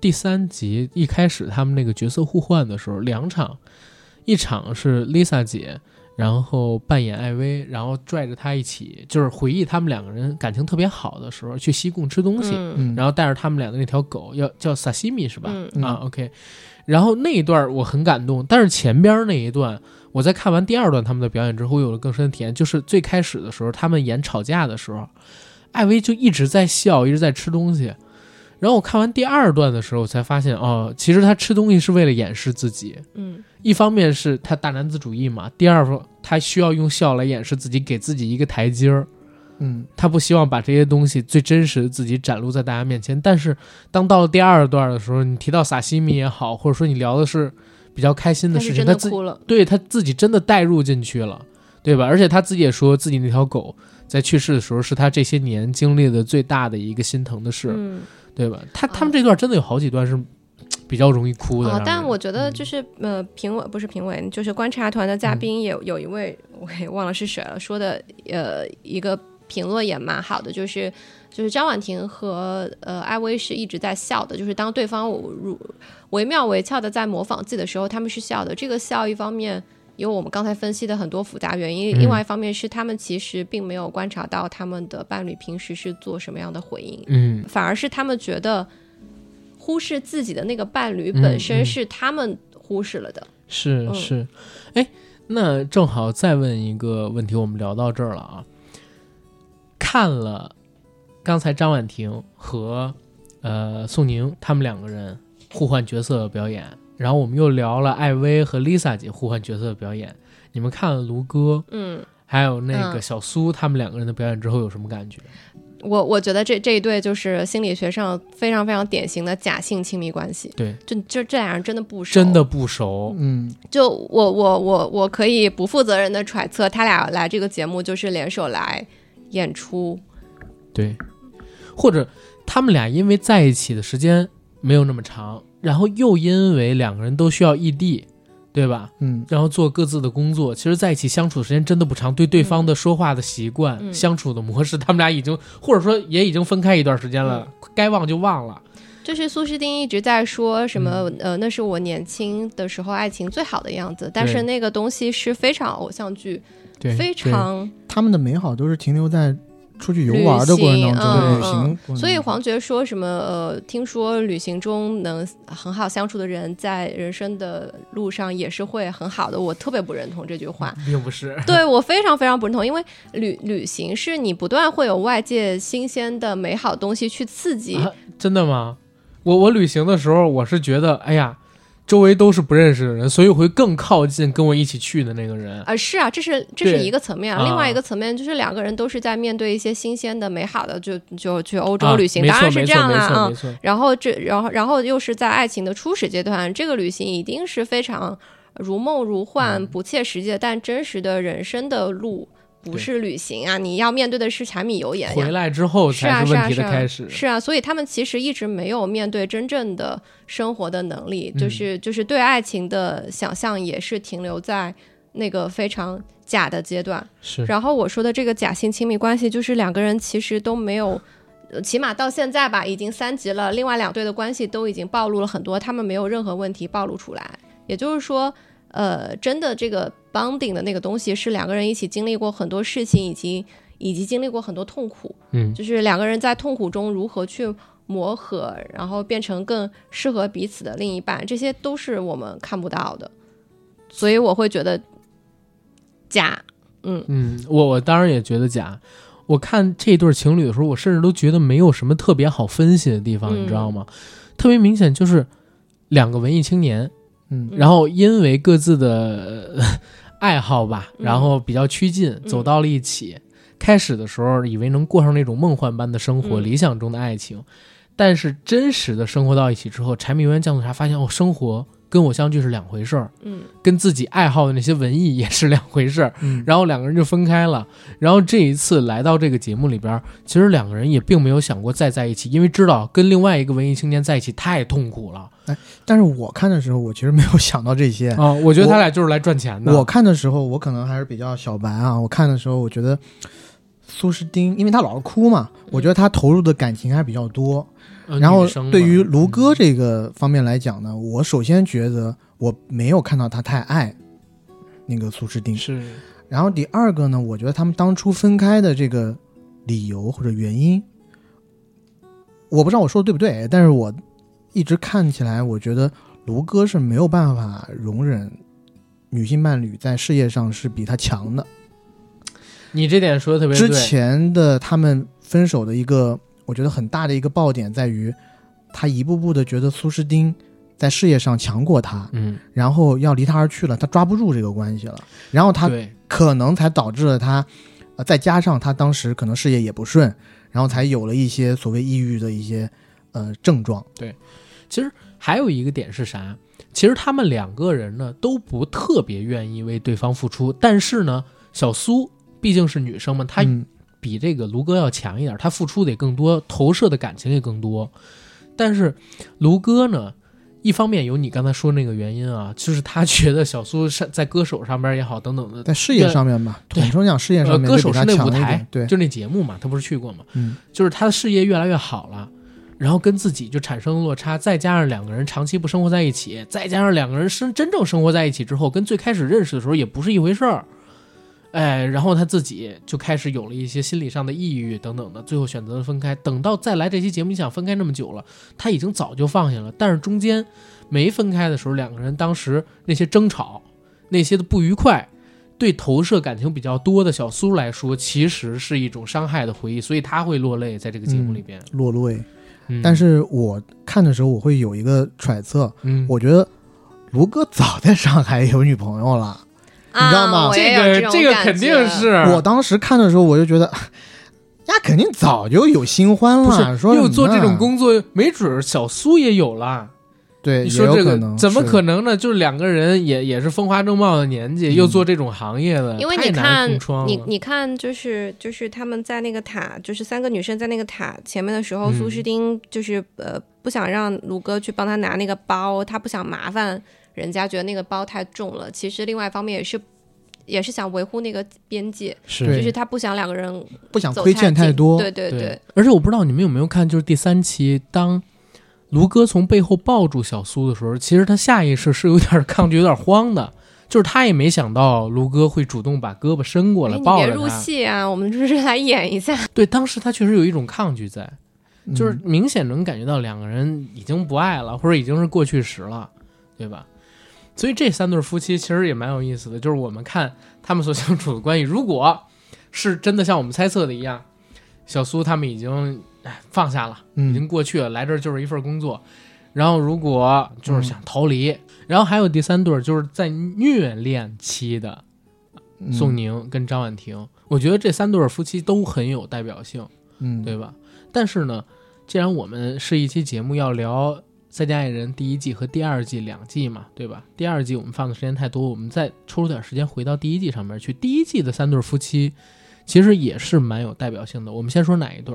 A: 第三集一开始他们那个角色互换的时候，两场，一场是 Lisa 姐，然后扮演艾薇，然后拽着她一起，就是回忆他们两个人感情特别好的时候，去西贡吃东西，然后带着他们俩的那条狗，要叫萨西米是吧？啊，OK，然后那一段我很感动，但是前边那一段。我在看完第二段他们的表演之后，我有了更深的体验。就是最开始的时候，他们演吵架的时候，艾薇就一直在笑，一直在吃东西。然后我看完第二段的时候，我才发现，哦，其实他吃东西是为了掩饰自己。
C: 嗯，
A: 一方面是他大男子主义嘛，第二方他需要用笑来掩饰自己，给自己一个台阶儿。
B: 嗯，
A: 他不希望把这些东西最真实的自己展露在大家面前。但是当到了第二段的时候，你提到萨西米也好，或者说你聊的是。比较开心的事情，他自对他自己真的带入进去了，对吧？而且他自己也说自己那条狗在去世的时候是他这些年经历的最大的一个心疼的事，对吧？他他们这段真的有好几段是比较容易哭的。
C: 但我觉得就是呃，评委不是评委，就是观察团的嘉宾也有一位我也忘了是谁了，说的呃一个评论也蛮好的，就是。就是张婉婷和呃艾薇是一直在笑的，就是当对方如惟妙惟肖的在模仿自己的时候，他们是笑的。这个笑一方面有我们刚才分析的很多复杂原因，另外一方面是他们其实并没有观察到他们的伴侣平时是做什么样的回应，
A: 嗯，
C: 反而是他们觉得忽视自己的那个伴侣本身是他们忽视了的。
A: 是是，哎，那正好再问一个问题，我们聊到这儿了啊。看了刚才张婉婷和呃宋宁他们两个人互换角色的表演，然后我们又聊了艾薇和 Lisa 姐互换角色的表演。你们看了卢哥，
C: 嗯，
A: 还有那个小苏他们两个人的表演之后有什么感觉？
C: 我我觉得这这一对就是心理学上非常非常典型的假性亲密关系。
A: 对，
C: 就就这俩人真的不熟，
A: 真的不熟。
B: 嗯，
C: 就我我我我可以不负责任的揣测，他俩来这个节目就是联手来演出。
A: 对，或者他们俩因为在一起的时间没有那么长，然后又因为两个人都需要异地。对吧？
B: 嗯，
A: 然后做各自的工作，其实在一起相处的时间真的不长，对对方的说话的习惯、相处的模式，他们俩已经或者说也已经分开一段时间了，该忘就忘了。
C: 就是苏诗丁一直在说什么，呃，那是我年轻的时候爱情最好的样子，但是那个东西是非常偶像剧，非常
B: 他们的美好都是停留在。出去游玩的过程当中，旅行，
C: 所以黄觉说什么呃，听说旅行中能很好相处的人，在人生的路上也是会很好的。我特别不认同这句话，
A: 并不是，
C: 对我非常非常不认同，因为旅旅行是你不断会有外界新鲜的美好东西去刺激。
A: 真的吗？我我旅行的时候，我是觉得，哎呀。周围都是不认识的人，所以会更靠近跟我一起去的那个人
C: 啊。是啊，这是这是一个层面，另外一个层面就是两个人都是在面对一些新鲜的、美好的，就就去欧洲旅行，当然是这样啦啊。然后这，然后然后又是在爱情的初始阶段，这个旅行一定是非常如梦如幻、不切实际的，但真实的人生的路。不是旅行啊！你要面对的是柴米油盐。
A: 回来之后才是问题的开始。
C: 是啊，所以他们其实一直没有面对真正的生活的能力，就是就是对爱情的想象也是停留在那个非常假的阶段。
A: 是。
C: 然后我说的这个假性亲密关系，就是两个人其实都没有，起码到现在吧，已经三级了，另外两对的关系都已经暴露了很多，他们没有任何问题暴露出来。也就是说。呃，真的，这个 bonding 的那个东西是两个人一起经历过很多事情，以及以及经历过很多痛苦，
A: 嗯，
C: 就是两个人在痛苦中如何去磨合，然后变成更适合彼此的另一半，这些都是我们看不到的，所以我会觉得假，嗯
A: 嗯，我我当然也觉得假。我看这对情侣的时候，我甚至都觉得没有什么特别好分析的地方，你知道吗？特别明显就是两个文艺青年。
B: 嗯，
A: 然后因为各自的 爱好吧，然后比较趋近，走到了一起。开始的时候以为能过上那种梦幻般的生活，理想中的爱情，但是真实的生活到一起之后，柴米油盐酱醋茶，发现哦，生活。跟我相聚是两回事儿，
C: 嗯，
A: 跟自己爱好的那些文艺也是两回事儿，
B: 嗯，
A: 然后两个人就分开了，然后这一次来到这个节目里边，其实两个人也并没有想过再在一起，因为知道跟另外一个文艺青年在一起太痛苦了。
B: 哎，但是我看的时候，我其实没有想到这些
A: 啊，我觉得他俩就是来赚钱的。
B: 我看的时候，我可能还是比较小白啊，我看的时候，我觉得苏诗丁，因为他老是哭嘛，我觉得他投入的感情还比较多。然后对于卢哥这个方面来讲呢，我首先觉得。我没有看到他太爱那个苏诗丁，
A: 是。
B: 然后第二个呢，我觉得他们当初分开的这个理由或者原因，我不知道我说的对不对，但是我一直看起来，我觉得卢哥是没有办法容忍女性伴侣在事业上是比他强的。
A: 你这点说的特别
B: 对。之前的他们分手的一个，我觉得很大的一个爆点在于，他一步步的觉得苏诗丁。在事业上强过他，
A: 嗯，
B: 然后要离他而去了，他抓不住这个关系了，然后他可能才导致了他，呃，再加上他当时可能事业也不顺，然后才有了一些所谓抑郁的一些呃症状。
A: 对，其实还有一个点是啥？其实他们两个人呢都不特别愿意为对方付出，但是呢，小苏毕竟是女生嘛，她比这个卢哥要强一点，他付出的也更多，投射的感情也更多，但是卢哥呢？一方面有你刚才说那个原因啊，就是他觉得小苏上在歌手上边也好，等等的，
B: 在事业上面吧，统称讲事业上面，
A: 歌手是那舞
B: 台，对，
A: 就那节目嘛，他不是去过嘛，
B: 嗯，
A: 就是他的事业越来越好了，然后跟自己就产生了落差，再加上两个人长期不生活在一起，再加上两个人生真正生活在一起之后，跟最开始认识的时候也不是一回事儿，哎，然后他自己就开始有了一些心理上的抑郁等等的，最后选择了分开。等到再来这期节目，你想分开那么久了，他已经早就放下了。但是中间没分开的时候，两个人当时那些争吵、那些的不愉快，对投射感情比较多的小苏来说，其实是一种伤害的回忆，所以他会落泪在这个节目里边
B: 落泪。
A: 嗯、
B: 但是我看的时候，我会有一个揣测，
A: 嗯，
B: 我觉得卢哥早在上海有女朋友了。你知道吗？
A: 这个这个肯定是
B: 我当时看的时候，我就觉得，呀，肯定早就有新欢了。说
A: 又做这种工作，没准小苏也有了。
B: 对，
A: 你说这个怎么可
B: 能
A: 呢？就是两个人也也是风华正茂的年纪，又做这种行业的，
C: 因为你看，你你看，就是就是他们在那个塔，就是三个女生在那个塔前面的时候，苏诗丁就是呃不想让卢哥去帮他拿那个包，他不想麻烦。人家觉得那个包太重了，其实另外一方面也是，也是想维护那个边界，
A: 是，
C: 就是他不想两个人
B: 不想亏欠太多，
C: 对对对。
A: 而且我不知道你们有没有看，就是第三期，当卢哥从背后抱住小苏的时候，其实他下意识是有点抗拒、有点慌的，就是他也没想到卢哥会主动把胳膊伸过来抱着他。
C: 别入戏啊，我们就是 来演一下。
A: 对，当时他确实有一种抗拒在，就是明显能感觉到两个人已经不爱了，或者已经是过去时了，对吧？所以这三对夫妻其实也蛮有意思的，就是我们看他们所相处的关系，如果是真的像我们猜测的一样，小苏他们已经放下了，已经过去了，来这儿就是一份工作。然后如果就是想逃离，然后还有第三对就是在虐恋期的宋宁跟张婉婷，我觉得这三对夫妻都很有代表性，
B: 嗯，
A: 对吧？但是呢，既然我们是一期节目要聊。《再见爱人》第一季和第二季两季嘛，对吧？第二季我们放的时间太多，我们再抽出点时间回到第一季上面去。第一季的三对夫妻其实也是蛮有代表性的。我们先说哪一对？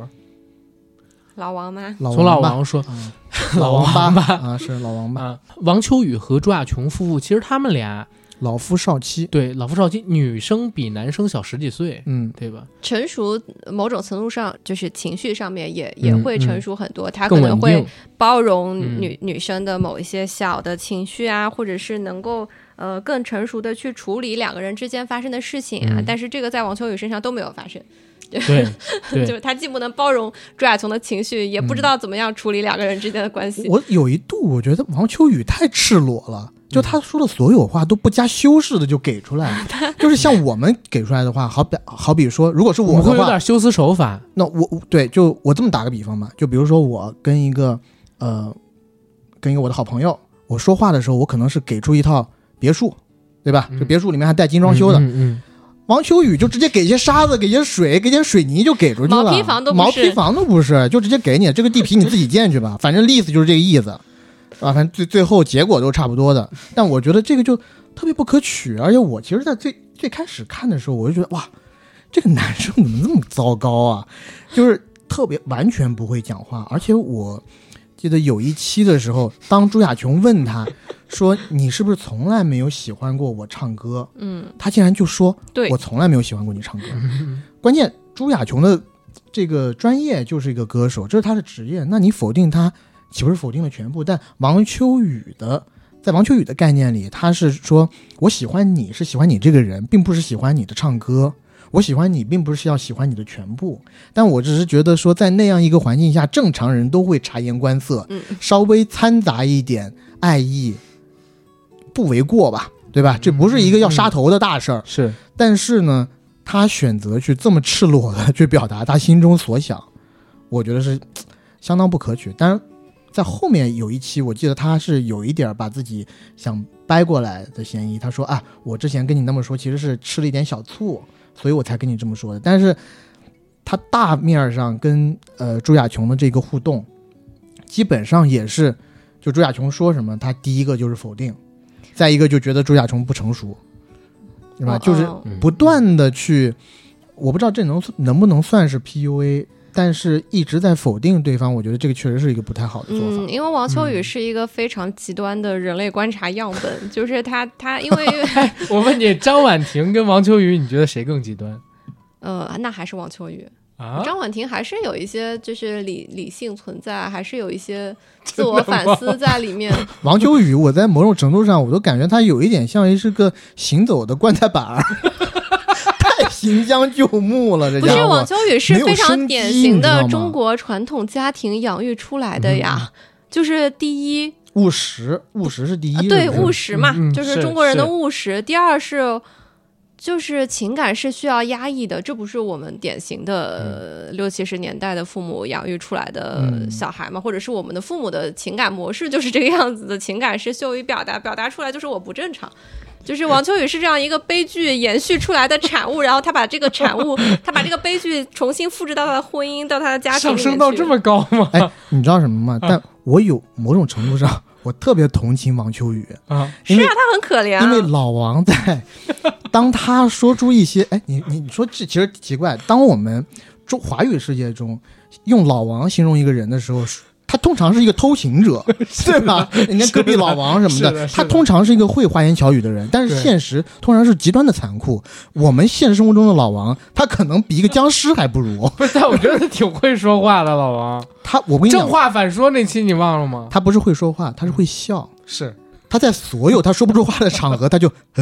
C: 老王吗？
A: 从老王说，
B: 老
A: 王
B: 吧啊，是老王吧？
A: 王秋雨和朱亚琼夫妇，其实他们俩。
B: 老夫少妻，
A: 对老夫少妻，女生比男生小十几岁，
B: 嗯，
A: 对吧？
C: 成熟某种程度上就是情绪上面也也会成熟很多，他可能会包容女女生的某一些小的情绪啊，或者是能够呃更成熟的去处理两个人之间发生的事情啊。但是这个在王秋雨身上都没有发生，
A: 对，
C: 就是他既不能包容朱亚琼的情绪，也不知道怎么样处理两个人之间的关系。
B: 我有一度我觉得王秋雨太赤裸了。就他说的所有话都不加修饰的就给出来，就是像我们给出来的话，好比好比说，如果是我的话，
A: 会有点修辞手法。
B: 那我对，就我这么打个比方吧，就比如说我跟一个呃，跟一个我的好朋友，我说话的时候，我可能是给出一套别墅，对吧？就别墅里面还带精装修的。
A: 嗯。
B: 王秋雨就直接给些沙子，给些水，给点水泥就给出去了。毛坯
C: 房都
B: 毛坯房都不是，就直接给你这个地皮，你自己建去吧，反正意思就是这个意思。啊，反正最最后结果都差不多的，但我觉得这个就特别不可取。而且我其实，在最最开始看的时候，我就觉得哇，这个男生怎么那么糟糕啊？就是特别完全不会讲话。而且我记得有一期的时候，当朱亚琼问他说：“你是不是从来没有喜欢过我唱歌？”
C: 嗯，
B: 他竟然就说：“
C: 对
B: 我从来没有喜欢过你唱歌。”关键朱亚琼的这个专业就是一个歌手，这是他的职业。那你否定他？岂不是否定了全部？但王秋雨的，在王秋雨的概念里，他是说我喜欢你是喜欢你这个人，并不是喜欢你的唱歌。我喜欢你，并不是要喜欢你的全部。但我只是觉得说，在那样一个环境下，正常人都会察言观色，稍微掺杂一点爱意，不为过吧？对吧？这不是一个要杀头的大事儿。
A: 是，
B: 但是呢，他选择去这么赤裸的去表达他心中所想，我觉得是相当不可取。当然。在后面有一期，我记得他是有一点把自己想掰过来的嫌疑。他说：“啊，我之前跟你那么说，其实是吃了一点小醋，所以我才跟你这么说的。”但是，他大面上跟呃朱亚琼的这个互动，基本上也是，就朱亚琼说什么，他第一个就是否定，再一个就觉得朱亚琼不成熟，是吧？就是不断的去，我不知道这能能不能算是 PUA。但是一直在否定对方，我觉得这个确实是一个不太好的做法。
C: 嗯，因为王秋雨是一个非常极端的人类观察样本，就是他他因为
A: 我问你，张婉婷跟王秋雨，你觉得谁更极端？
C: 呃，那还是王秋雨
A: 啊。
C: 张婉婷还是有一些就是理理性存在，还是有一些自我反思在里面。
B: 王秋雨，我在某种程度上我都感觉他有一点像是个行走的棺材板儿。行将就木了。这
C: 不是王秋雨是非常典型的中国传统家庭养育出来的呀，就是第一
B: 务实，务实是第一，
C: 对务实嘛，
A: 就
C: 是中国人的务实。第二是。就是情感是需要压抑的，这不是我们典型的六七十年代的父母养育出来的小孩吗？或者是我们的父母的情感模式就是这个样子的？情感是羞于表达，表达出来就是我不正常。就是王秋雨是这样一个悲剧延续出来的产物，然后他把这个产物，他把这个悲剧重新复制到他的婚姻，到他的家庭
A: 上升到这么高吗？
B: 哎，你知道什么吗？但我有某种程度上。我特别同情王秋雨
A: 啊，
C: 是啊，他很可怜。
B: 因为老王在，当他说出一些，哎，你你你说这其实奇怪。当我们中华语世界中用老王形容一个人的时候。他通常是一个偷情者，对吧？你看隔壁老王什么
A: 的，
B: 他通常是一个会花言巧语的人，但是现实通常是极端的残酷。我们现实生活中的老王，他可能比一个僵尸还不如。
A: 不是，但我觉得他挺会说话的，老王。
B: 他，我跟你讲，
A: 正话反说那期你忘了吗？
B: 他不是会说话，他是会笑。
A: 是，
B: 他在所有他说不出话的场合，他就。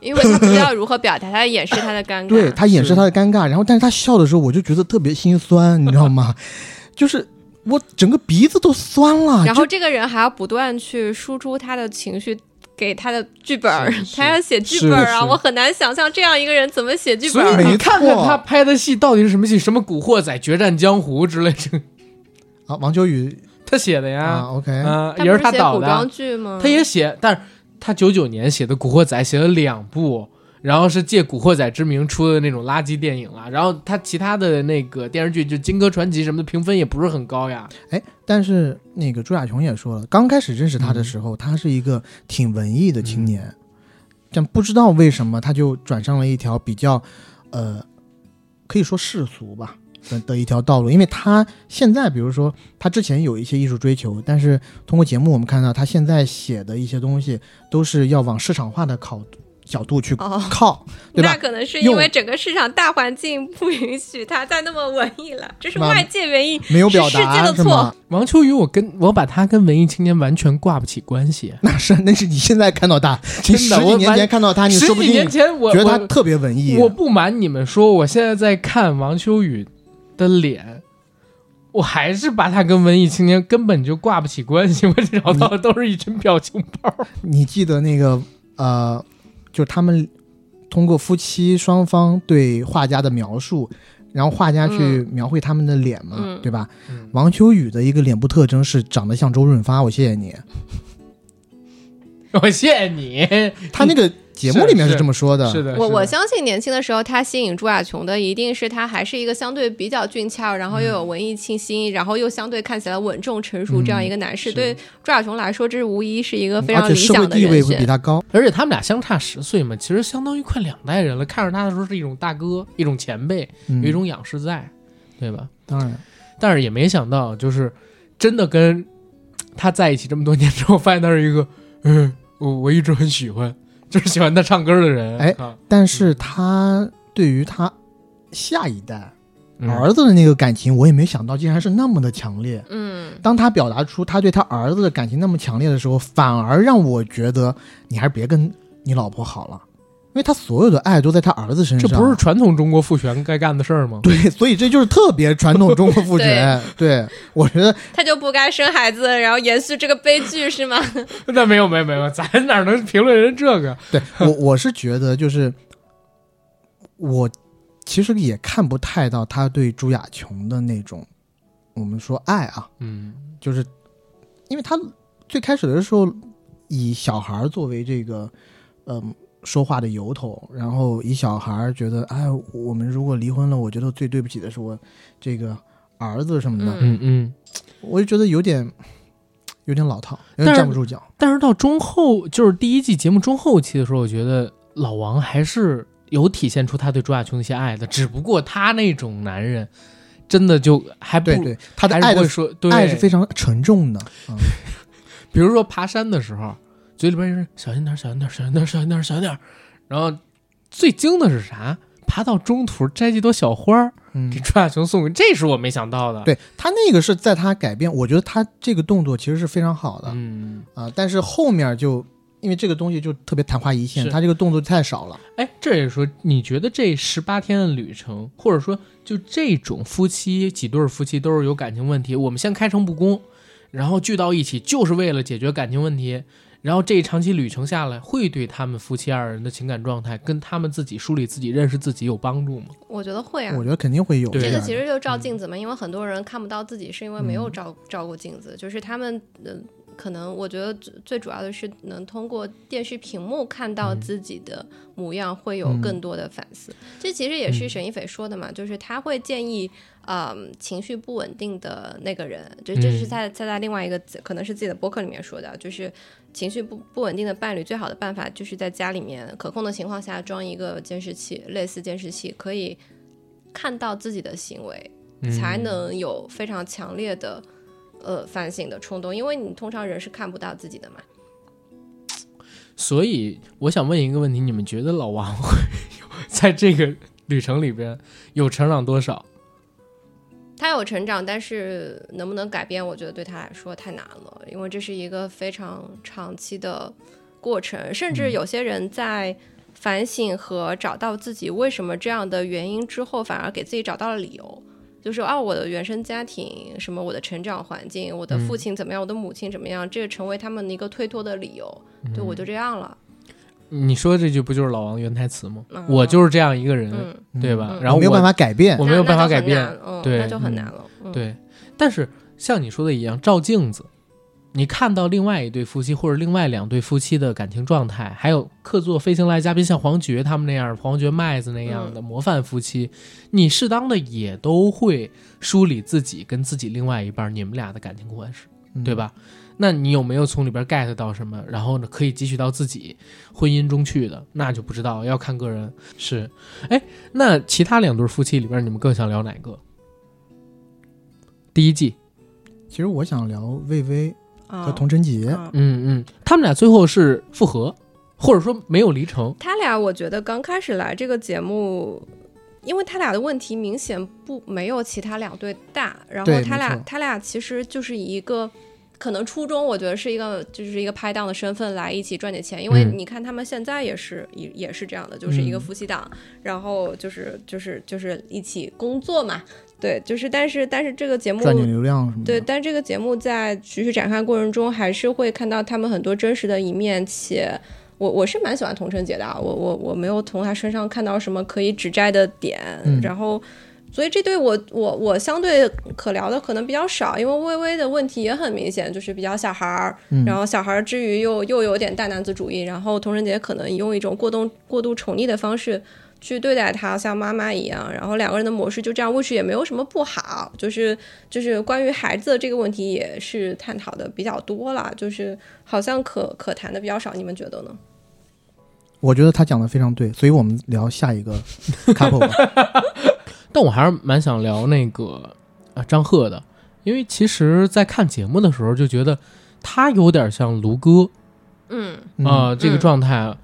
C: 因为他不知道如何表达，他掩饰他的尴尬。
B: 对他掩饰他的尴尬，然后但是他笑的时候，我就觉得特别心酸，你知道吗？就是我整个鼻子都酸了。
C: 然后这个人还要不断去输出他的情绪给他的剧本，他要写剧本啊！我很难想象这样一个人怎么写剧本。
A: 所以你看看他拍的戏到底是什么戏？什么《古惑仔》《决战江湖》之类的。
B: 啊，王秋雨
A: 他写的呀。
B: OK，
A: 啊，也是他导的。
C: 古装剧吗？
A: 他也写，但是。他九九年写的《古惑仔》写了两部，然后是借《古惑仔》之名出的那种垃圾电影了。然后他其他的那个电视剧，就《金戈传奇》什么的，评分也不是很高呀。
B: 哎，但是那个朱亚琼也说了，刚开始认识他的时候，他是一个挺文艺的青年，但不知道为什么他就转上了一条比较，呃，可以说世俗吧。的的一条道路，因为他现在，比如说他之前有一些艺术追求，但是通过节目我们看到他现在写的一些东西都是要往市场化的考角度去靠，对吧？
C: 那可能是因为整个市场大环境不允许他再那么文艺了，这是外界原因，
B: 没有表达
C: 世界的错。
A: 王秋雨，我跟我把他跟文艺青年完全挂不起关系，
B: 那是那是你现在看到他，真的，十几年前看到他，你说不定
A: 年前我
B: 觉得他特别文艺。
A: 我不瞒你们说，我现在在看王秋雨。的脸，我还是把他跟文艺青年根本就挂不起关系。我找到的都是一群表情包。
B: 你记得那个呃，就他们通过夫妻双方对画家的描述，然后画家去描绘他们的脸嘛，对吧？王秋雨的一个脸部特征是长得像周润发。我谢谢你，
A: 我谢谢你。
B: 他那个。节目里面是这么说的，
A: 是的。
C: 我我相信年轻的时候，他吸引朱亚琼的一定是他还是一个相对比较俊俏，然后又有文艺气息，然后又相对看起来稳重成熟这样一个男士。对朱亚琼来说，这是无疑是一个非常理想的
B: 地位会比他高。
A: 而且他们俩相差十岁嘛，其实相当于快两代人了。看着他的时候是一种大哥，一种前辈，有一种仰视在，对吧？
B: 当然，
A: 但是也没想到，就是真的跟他在一起这么多年之后，发现他是一个，嗯，我我一直很喜欢。就是喜欢他唱歌的人，
B: 哎，但是他对于他下一代儿子的那个感情，我也没想到竟然是那么的强烈。
C: 嗯，
B: 当他表达出他对他儿子的感情那么强烈的时候，反而让我觉得你还是别跟你老婆好了。因为他所有的爱都在他儿子身上，
A: 这不是传统中国父权该干的事儿吗？
B: 对，所以这就是特别传统中国父权。对，我觉得
C: 他就不该生孩子，然后延续这个悲剧是吗？
A: 那没有没有没有，咱哪能评论人这个？
B: 对我 我是觉得就是我其实也看不太到他对朱亚琼的那种我们说爱啊，
A: 嗯，
B: 就是因为他最开始的时候以小孩作为这个嗯。说话的由头，然后以小孩觉得，哎，我们如果离婚了，我觉得最对不起的是我这个儿子什么的，
A: 嗯嗯，
B: 我就觉得有点 有点老套，有点站不住脚。
A: 但是到中后，就是第一季节目中后期的时候，我觉得老王还是有体现出他对朱亚琼那些爱的，只不过他那种男人真的就还不
B: 对，他的爱
A: 会说对
B: 爱是非常沉重的，
A: 比如说爬山的时候。嘴里边是小心点，小心点，小心点，小心点，小心点。然后最精的是啥？爬到中途摘几朵小花儿，给朱亚琼送给，这是我没想到的。
B: 对他那个是在他改变，我觉得他这个动作其实是非常好的。
A: 嗯
B: 啊，但是后面就因为这个东西就特别昙花一现，他这个动作太少了。
A: 哎，这也说，你觉得这十八天的旅程，或者说就这种夫妻几对夫妻都是有感情问题，我们先开诚布公，然后聚到一起就是为了解决感情问题，然后这一长期旅程下来，会对他们夫妻二人的情感状态跟他们自己梳理自己、认识自己有帮助吗？
C: 我觉得会啊，
B: 我觉得肯定会有。
C: 这个其实就照镜子嘛，因为很多人看不到自己，是因为没有照照过镜子，就是他们嗯。可能我觉得最最主要的是能通过电视屏幕看到自己的模样，会有更多的反思。这其实也是沈一斐说的嘛，就是他会建议，嗯，情绪不稳定的那个人，就这是在在在另外一个可能是自己的博客里面说的，就是情绪不不稳定的伴侣最好的办法就是在家里面可控的情况下装一个监视器，类似监视器可以看到自己的行为，才能有非常强烈的。呃，反省的冲动，因为你通常人是看不到自己的嘛。
A: 所以我想问一个问题：你们觉得老王会 在这个旅程里边有成长多少？
C: 他有成长，但是能不能改变，我觉得对他来说太难了，因为这是一个非常长期的过程，甚至有些人在反省和找到自己为什么这样的原因之后，反而给自己找到了理由。就是啊，我的原生家庭，什么我的成长环境，我的父亲怎么样，我的母亲怎么样，这个成为他们的一个推脱的理由，对我就这样了。
A: 你说这句不就是老王原台词吗？我就是这样一个人，对吧？然后
B: 没有办法改变，
A: 我没有办法改变，对，
C: 那就很难了。
A: 对，但是像你说的一样，照镜子。你看到另外一对夫妻或者另外两对夫妻的感情状态，还有客座飞行来嘉宾像黄觉他们那样，黄觉麦子那样的模范夫妻，你适当的也都会梳理自己跟自己另外一半你们俩的感情关系，对吧？那你有没有从里边 get 到什么？然后呢，可以汲取到自己婚姻中去的，那就不知道要看个人。是，哎，那其他两对夫妻里边，你们更想聊哪个？第一季，
B: 其实我想聊魏巍。和童晨杰，
A: 嗯嗯，他们俩最后是复合，或者说没有离成。
C: 他俩我觉得刚开始来这个节目，因为他俩的问题明显不没有其他两对大，然后他俩他俩其实就是一个可能初衷，我觉得是一个就是一个拍档的身份来一起赚点钱，因为你看他们现在也是也也是这样的，就是一个夫妻档，然后就是就是就是一起工作嘛。对，就是，但是，但是这个节目
B: 赚点流量什么？
C: 对，但这个节目在持续展开过程中，还是会看到他们很多真实的一面。且，我我是蛮喜欢童晨姐的，我我我没有从她身上看到什么可以指摘的点。然后，所以这对我我我相对可聊的可能比较少，因为微微的问题也很明显，就是比较小孩儿，然后小孩儿之余又又有点大男子主义，然后童晨杰可能用一种过度过度宠溺的方式。去对待他像妈妈一样，然后两个人的模式就这样，或许也没有什么不好，就是就是关于孩子的这个问题也是探讨的比较多了，就是好像可可谈的比较少，你们觉得呢？
B: 我觉得他讲的非常对，所以我们聊下一个 couple 吧。
A: 但我还是蛮想聊那个啊张赫的，因为其实，在看节目的时候就觉得他有点像卢哥，
C: 嗯。
A: 啊这个状态。嗯，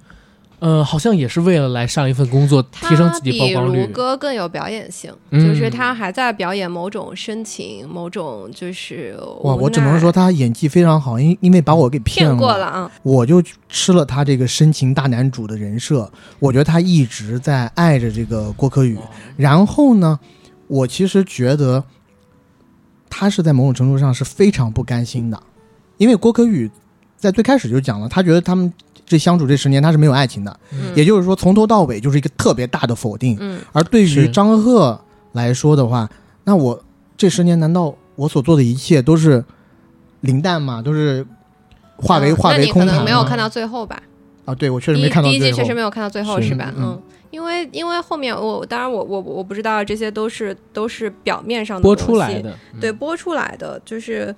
A: 好像也是为了来上一份工作，提升自己曝光率。
C: 卢哥更有表演性，就是他还在表演某种深情，某种就是
B: 哇，我只能说他演技非常好，因因为把我给
C: 骗
B: 过
C: 了啊，
B: 我就吃了他这个深情大男主的人设。我觉得他一直在爱着这个郭可宇，然后呢，我其实觉得他是在某种程度上是非常不甘心的，因为郭可宇在最开始就讲了，他觉得他们。这相处这十年，他是没有爱情的，也就是说，从头到尾就是一个特别大的否定。而对于张赫来说的话，那我这十年难道我所做的一切都是零蛋吗？都是化为化为空谈
C: 可能没有看到最后吧？
B: 啊，对我确实没看到
C: 第一季，确实没有看到最后，是吧？嗯，因为因为后面我当然我我我不知道这些都是都是表面上的
A: 播出来的，
C: 对，播出来的就是。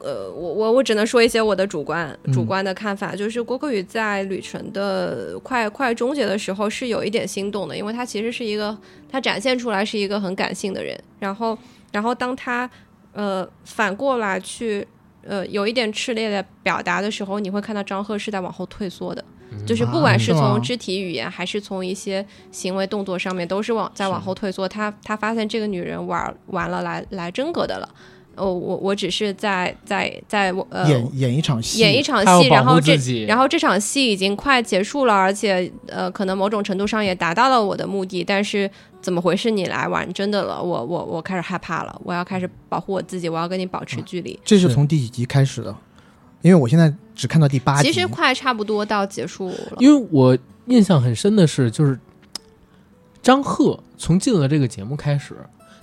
C: 呃，我我我只能说一些我的主观主观的看法，就是郭可宇在旅程的快快终结的时候是有一点心动的，因为他其实是一个他展现出来是一个很感性的人，然后然后当他呃反过来去呃有一点炽烈的表达的时候，你会看到张赫是在往后退缩的，就是不管是从肢体语言还是从一些行为动作上面，都是往在往后退缩。他他发现这个女人玩完了来来真格的了。哦，我我只是在在在呃
B: 演演一场戏，
C: 演一场戏，然后这然后这场戏已经快结束了，而且呃，可能某种程度上也达到了我的目的，但是怎么回事？你来玩真的了？我我我开始害怕了，我要开始保护我自己，我要跟你保持距离。
B: 这是从第几集开始的？因为我现在只看到第八
C: 集，其实快差不多到结束了。
A: 因为我印象很深的是，就是张赫从进了这个节目开始。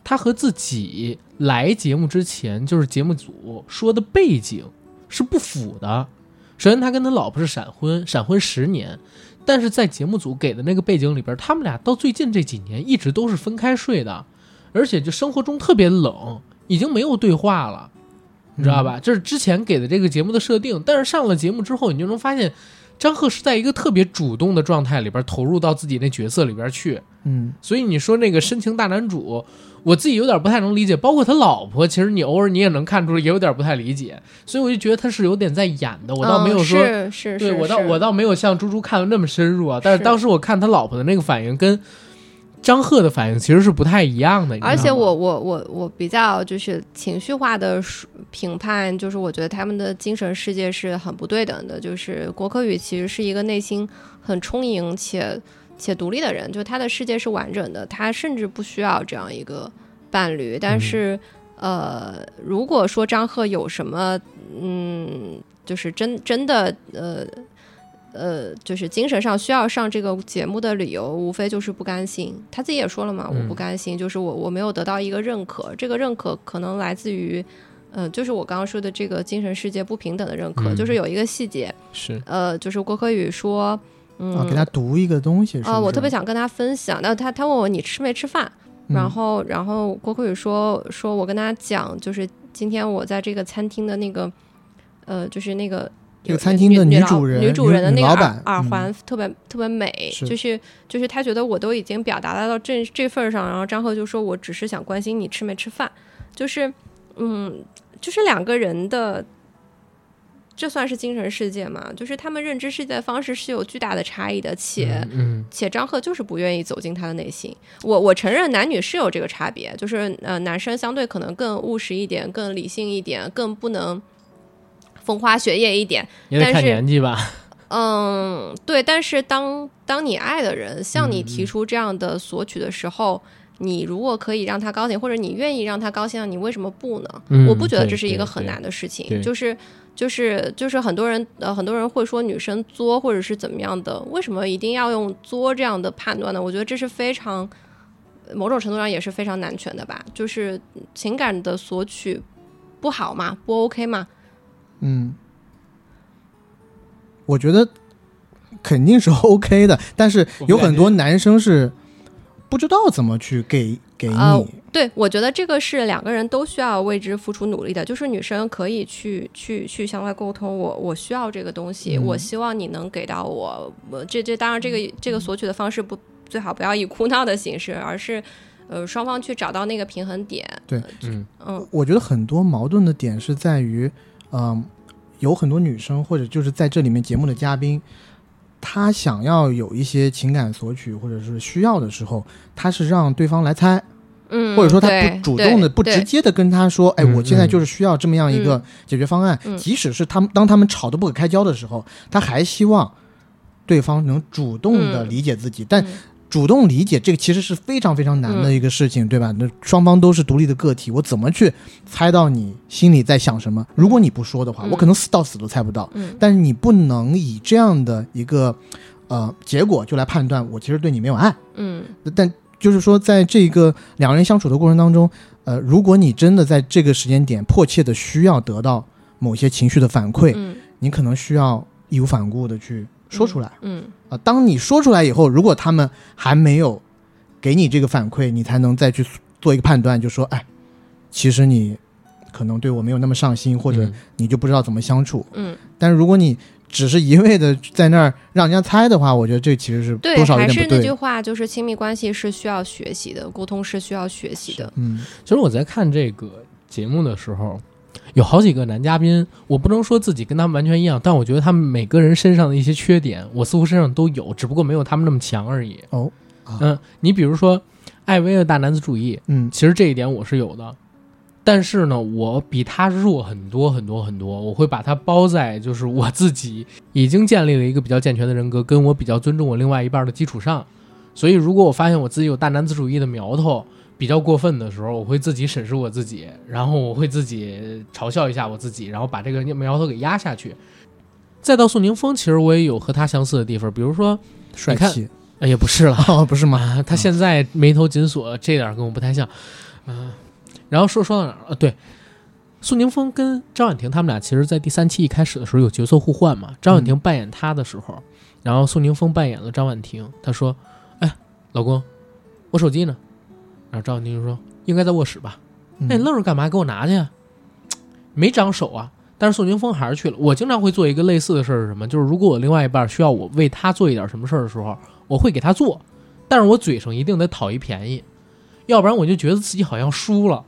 A: 他和自己来节目之前，就是节目组说的背景是不符的。首先，他跟他老婆是闪婚，闪婚十年，但是在节目组给的那个背景里边，他们俩到最近这几年一直都是分开睡的，而且就生活中特别冷，已经没有对话了，你知道吧？这是之前给的这个节目的设定。但是上了节目之后，你就能发现，张赫是在一个特别主动的状态里边投入到自己那角色里边去。
B: 嗯，
A: 所以你说那个深情大男主。我自己有点不太能理解，包括他老婆，其实你偶尔你也能看出也有点不太理解，所以我就觉得他是有点在演的。我倒没有说，
C: 是是，
A: 对我倒我倒没有像猪猪看的那么深入啊。但是当时我看他老婆的那个反应跟张赫的反应其实是不太一样的。
C: 而且我我我我比较就是情绪化的评判，就是我觉得他们的精神世界是很不对等的。就是郭可宇其实是一个内心很充盈且。且独立的人，就他的世界是完整的，他甚至不需要这样一个伴侣。但是，呃，如果说张赫有什么，嗯，就是真真的，呃，呃，就是精神上需要上这个节目的理由，无非就是不甘心。他自己也说了嘛，我不甘心，就是我我没有得到一个认可。这个认可可能来自于，呃，就是我刚刚说的这个精神世界不平等的认可。就是有一个细节
A: 是，
C: 呃，就是郭柯宇说。
B: 啊，给他读一个东西啊！
C: 我特别想跟他分享。那他他问我你吃没吃饭？然后然后郭柯宇说说我跟他讲，就是今天我在这个餐厅的那个呃，就是那个
B: 这个餐厅的女主
C: 人女
B: 主
C: 人的那个
B: 耳
C: 耳环特别特别美，就是就是他觉得我都已经表达到这这份上，然后张赫就说我只是想关心你吃没吃饭，就是嗯，就是两个人的。这算是精神世界吗？就是他们认知世界的方式是有巨大的差异的，且且张赫就是不愿意走进他的内心。我我承认男女是有这个差别，就是呃男生相对可能更务实一点，更理性一点，更不能风花雪月一点。
A: 也得看年纪吧。
C: 嗯，对。但是当当你爱的人向你提出这样的索取的时候，你如果可以让他高兴，或者你愿意让他高兴，你为什么不呢？我不觉得这是一个很难的事情，就是。就是就是很多人呃很多人会说女生作或者是怎么样的，为什么一定要用作这样的判断呢？我觉得这是非常某种程度上也是非常难全的吧。就是情感的索取不好嘛？不 OK 吗？
B: 嗯，我觉得肯定是 OK 的，但是有很多男生是不知道怎么去给给你。
C: 对，我觉得这个是两个人都需要为之付出努力的。就是女生可以去去去向外沟通，我我需要这个东西，我希望你能给到我。我这这当然，这个这个索取的方式不最好不要以哭闹的形式，而是呃双方去找到那个平衡点。
B: 对，嗯嗯，我觉得很多矛盾的点是在于，嗯，有很多女生或者就是在这里面节目的嘉宾，她想要有一些情感索取或者是需要的时候，她是让对方来猜。
C: 嗯，
B: 或者说他不主动的、不直接的跟他说：“哎，我现在就是需要这么样一个解决方案。”即使是他们当他们吵得不可开交的时候，他还希望对方能主动的理解自己。但主动理解这个其实是非常非常难的一个事情，对吧？那双方都是独立的个体，我怎么去猜到你心里在想什么？如果你不说的话，我可能死到死都猜不到。但是你不能以这样的一个呃结果就来判断我其实对你没有爱。
C: 嗯，
B: 但。就是说，在这个两个人相处的过程当中，呃，如果你真的在这个时间点迫切的需要得到某些情绪的反馈，
C: 嗯，
B: 你可能需要义无反顾的去说出来，
C: 嗯，
B: 啊，当你说出来以后，如果他们还没有给你这个反馈，你才能再去做一个判断，就说，哎，其实你可能对我没有那么上心，或者你就不知道怎么相处，
C: 嗯，
B: 但是如果你只是一味的在那儿让人家猜的话，我觉得这其实是多少有点
C: 不对。还是那句话，就是亲密关系是需要学习的，沟通是需要学习的。
B: 嗯，
A: 其实我在看这个节目的时候，有好几个男嘉宾，我不能说自己跟他们完全一样，但我觉得他们每个人身上的一些缺点，我似乎身上都有，只不过没有他们那么强而已。
B: 哦，
A: 嗯，你比如说艾薇的大男子主义，
B: 嗯，
A: 其实这一点我是有的。但是呢，我比他弱很多很多很多。我会把他包在就是我自己已经建立了一个比较健全的人格，跟我比较尊重我另外一半的基础上。所以，如果我发现我自己有大男子主义的苗头比较过分的时候，我会自己审视我自己，然后我会自己嘲笑一下我自己，然后把这个苗头给压下去。再到宋宁峰，其实我也有和他相似的地方，比如说
B: 帅气，
A: 哎也不是了，
B: 不是吗？
A: 他现在眉头紧锁，这点跟我不太像，嗯。然后说说到哪儿了？对，宋宁峰跟张婉婷他们俩，其实，在第三期一开始的时候有角色互换嘛。张婉婷扮演他的时候，然后宋宁峰扮演了张婉婷。他说：“哎，老公，我手机呢？”然后张婉婷就说：“应该在卧室吧？那你愣着干嘛？给我拿去！啊没长手啊！”但是宋宁峰还是去了。我经常会做一个类似的事儿是什么？就是如果我另外一半需要我为他做一点什么事儿的时候，我会给他做，但是我嘴上一定得讨一便宜，要不然我就觉得自己好像输了。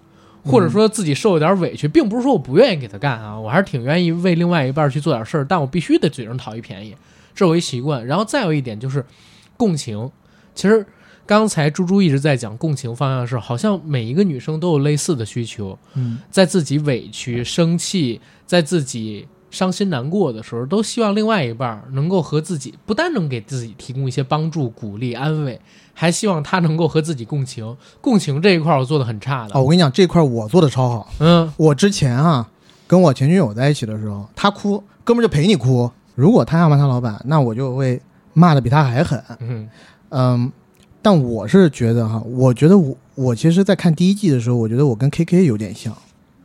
A: 或者说自己受了点委屈，并不是说我不愿意给他干啊，我还是挺愿意为另外一半去做点事儿，但我必须得嘴上讨一便宜，这是我一习惯。然后再有一点就是共情，其实刚才猪猪一直在讲共情方向是，好像每一个女生都有类似的需求，
B: 嗯，
A: 在自己委屈、生气，在自己。伤心难过的时候，都希望另外一半能够和自己，不单能给自己提供一些帮助、鼓励、安慰，还希望他能够和自己共情。共情这一块我做的很差的。
B: 哦，我跟你讲，这块我做的超好。
A: 嗯，
B: 我之前啊，跟我前女友在一起的时候，她哭，哥们就陪你哭。如果他要骂他老板，那我就会骂的比他还狠。
A: 嗯
B: 嗯，但我是觉得哈，我觉得我我其实，在看第一季的时候，我觉得我跟 K K 有点像。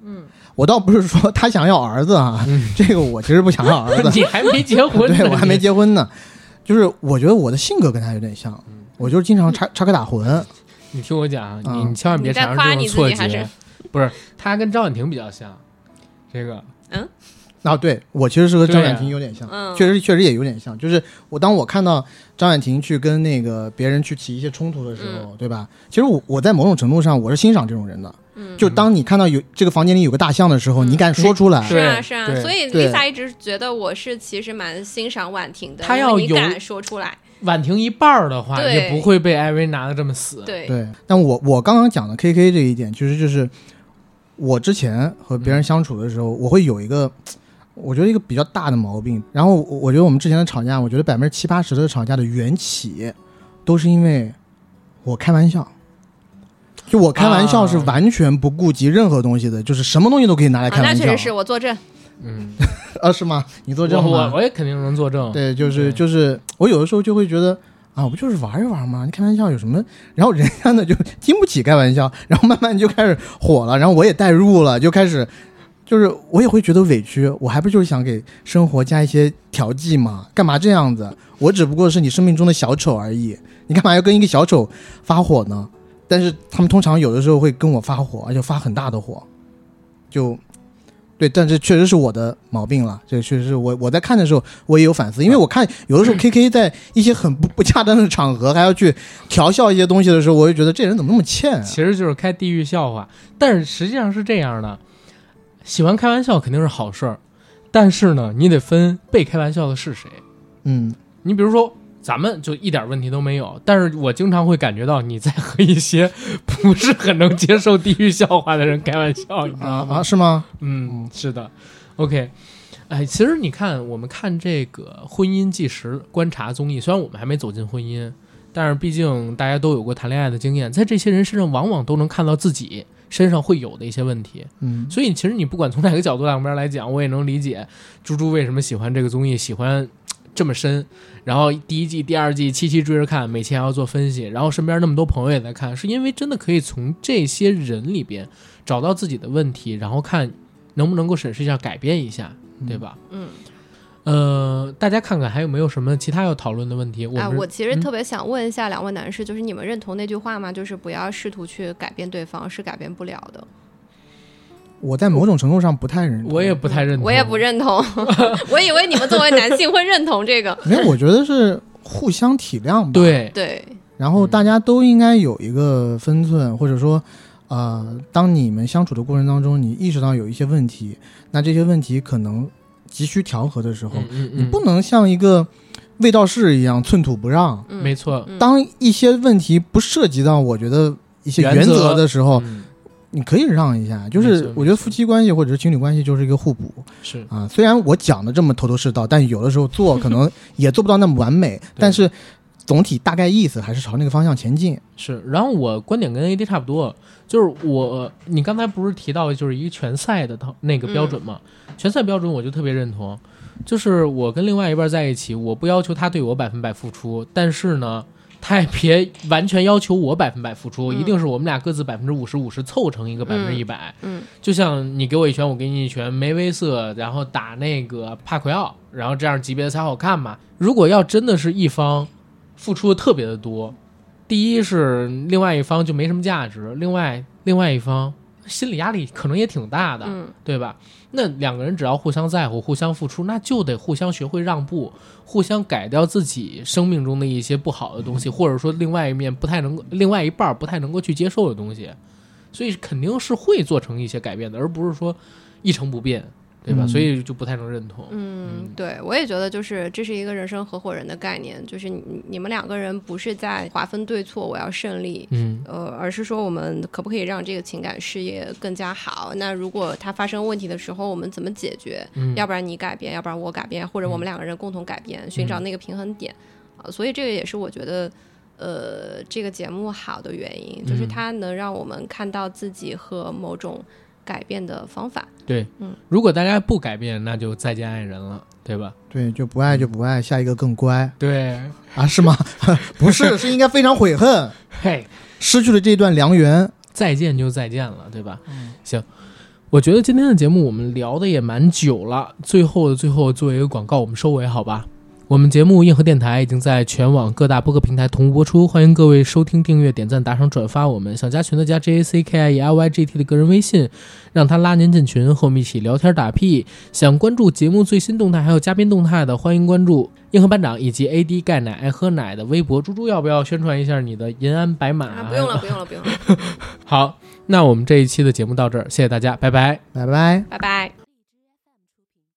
B: 嗯我倒不是说他想要儿子啊，这个我其实不想要儿子。
A: 你还没结婚？
B: 对我还没结婚呢。就是我觉得我的性格跟他有点像，我就是经常插插科打诨。
A: 你听我讲，你你千万别产生这种错觉。不是，他跟张婉婷比较像。这个，
C: 嗯，
B: 啊，对我其实是和张婉婷有点像，确实确实也有点像。就是我当我看到张婉婷去跟那个别人去起一些冲突的时候，对吧？其实我我在某种程度上我是欣赏这种人的。就当你看到有这个房间里有个大象的时候，你敢说出来？
C: 是啊，是啊。所以 Lisa 一直觉得我是其实蛮欣赏婉婷的。
A: 她要有
C: 敢说出来，
A: 婉婷一半儿的话，也不会被艾薇拿的这么死。
C: 对
B: 对。但我我刚刚讲的 KK 这一点，其实就是我之前和别人相处的时候，我会有一个我觉得一个比较大的毛病。然后我觉得我们之前的吵架，我觉得百分之七八十的吵架的缘起，都是因为我开玩笑。就我开玩笑是完全不顾及任何东西的，就是什么东西都可以拿来开玩
C: 笑。那确实是我作证。
A: 嗯，
B: 啊是吗？你作证
A: 吗？我我也肯定能作证。
B: 对，就是就是我有的时候就会觉得啊，我不就是玩一玩吗？你开玩笑有什么？然后人家呢就经不起开玩笑，然后慢慢就开始火了，然后我也代入了，就开始就是我也会觉得委屈。我还不就是想给生活加一些调剂嘛？干嘛这样子？我只不过是你生命中的小丑而已，你干嘛要跟一个小丑发火呢？但是他们通常有的时候会跟我发火，而且发很大的火，就对，但这确实是我的毛病了。这确实是我我在看的时候我也有反思，因为我看有的时候 K K 在一些很不不恰当的场合还要去调笑一些东西的时候，我就觉得这人怎么那么欠啊？
A: 其实就是开地狱笑话，但是实际上是这样的，喜欢开玩笑肯定是好事儿，但是呢，你得分被开玩笑的是谁。
B: 嗯，
A: 你比如说。咱们就一点问题都没有，但是我经常会感觉到你在和一些不是很能接受地狱笑话的人开玩笑，你知道吗？
B: 是吗？
A: 嗯，是的。OK，哎，其实你看，我们看这个婚姻纪实观察综艺，虽然我们还没走进婚姻，但是毕竟大家都有过谈恋爱的经验，在这些人身上往往都能看到自己身上会有的一些问题。
B: 嗯，
A: 所以其实你不管从哪个角度两边来讲，我也能理解猪猪为什么喜欢这个综艺，喜欢。这么深，然后第一季、第二季七七追着看，每期还要做分析，然后身边那么多朋友也在看，是因为真的可以从这些人里边找到自己的问题，然后看能不能够审视一下、改变一下，对吧？
C: 嗯，
A: 呃，大家看看还有没有什么其他要讨论的问题？
C: 啊，我其实特别想问一下两位男士，就是你们认同那句话吗？就是不要试图去改变对方，是改变不了的。
B: 我在某种程度上不太认同，
A: 我也不太认同，
C: 我也不认同。我以为你们作为男性会认同这个。
B: 没有，我觉得是互相体谅吧。
A: 对
C: 对。
B: 然后大家都应该有一个分寸，或者说，呃，当你们相处的过程当中，你意识到有一些问题，那这些问题可能急需调和的时候，你不能像一个卫道士一样寸土不让。
A: 没错。
B: 当一些问题不涉及到我觉得一些原则的时候。你可以让一下，就是我觉得夫妻关系或者是情侣关系就是一个互补，
A: 是
B: 啊。虽然我讲的这么头头是道，但有的时候做可能也做不到那么完美，但是总体大概意思还是朝那个方向前进。
A: 是，然后我观点跟 AD 差不多，就是我你刚才不是提到就是一个拳赛的那个标准嘛？拳赛标准我就特别认同，就是我跟另外一半在一起，我不要求他对我百分百付出，但是呢。他也别完全要求我百分百付出，一定是我们俩各自百分之五十五十凑成一个百分之一百。
C: 嗯，
A: 就像你给我一拳，我给你一拳，梅威瑟，然后打那个帕奎奥，然后这样级别的才好看嘛。如果要真的是一方付出的特别的多，第一是另外一方就没什么价值，另外另外一方心理压力可能也挺大的，对吧？那两个人只要互相在乎、互相付出，那就得互相学会让步，互相改掉自己生命中的一些不好的东西，或者说另外一面不太能、另外一半不太能够去接受的东西，所以肯定是会做成一些改变的，而不是说一成不变。对吧？所以就不太能认同。
C: 嗯，对，我也觉得就是这是一个人生合伙人的概念，就是你你们两个人不是在划分对错，我要胜利，
A: 嗯，
C: 呃，而是说我们可不可以让这个情感事业更加好？那如果它发生问题的时候，我们怎么解决？
A: 嗯，
C: 要不然你改变，要不然我改变，或者我们两个人共同改变，寻找那个平衡点啊。所以这个也是我觉得，呃，这个节目好的原因，就是它能让我们看到自己和某种。改变的方法，
A: 对，
C: 嗯，
A: 如果大家不改变，那就再见爱人了，对吧？
B: 对，就不爱就不爱，下一个更乖，
A: 对。
B: 啊，是吗？不是，是应该非常悔恨，
A: 嘿，
B: 失去了这段良缘，
A: 再见就再见了，对吧？嗯，行，我觉得今天的节目我们聊的也蛮久了，最后的最后作为一个广告，我们收尾好吧？我们节目《硬核电台》已经在全网各大播客平台同步播出，欢迎各位收听、订阅、点赞、打赏、转发。我们想加群的加 J A C K I E L Y G T 的个人微信，让他拉您进群，和我们一起聊天打屁。想关注节目最新动态还有嘉宾动态的，欢迎关注硬核班长以及 A D 钙奶爱喝奶的微博。猪猪要不要宣传一下你的银安白马？
C: 不用了，不用了，不用了。
A: 好，那我们这一期的节目到这儿，谢谢大家，拜拜，
B: 拜拜，
C: 拜拜。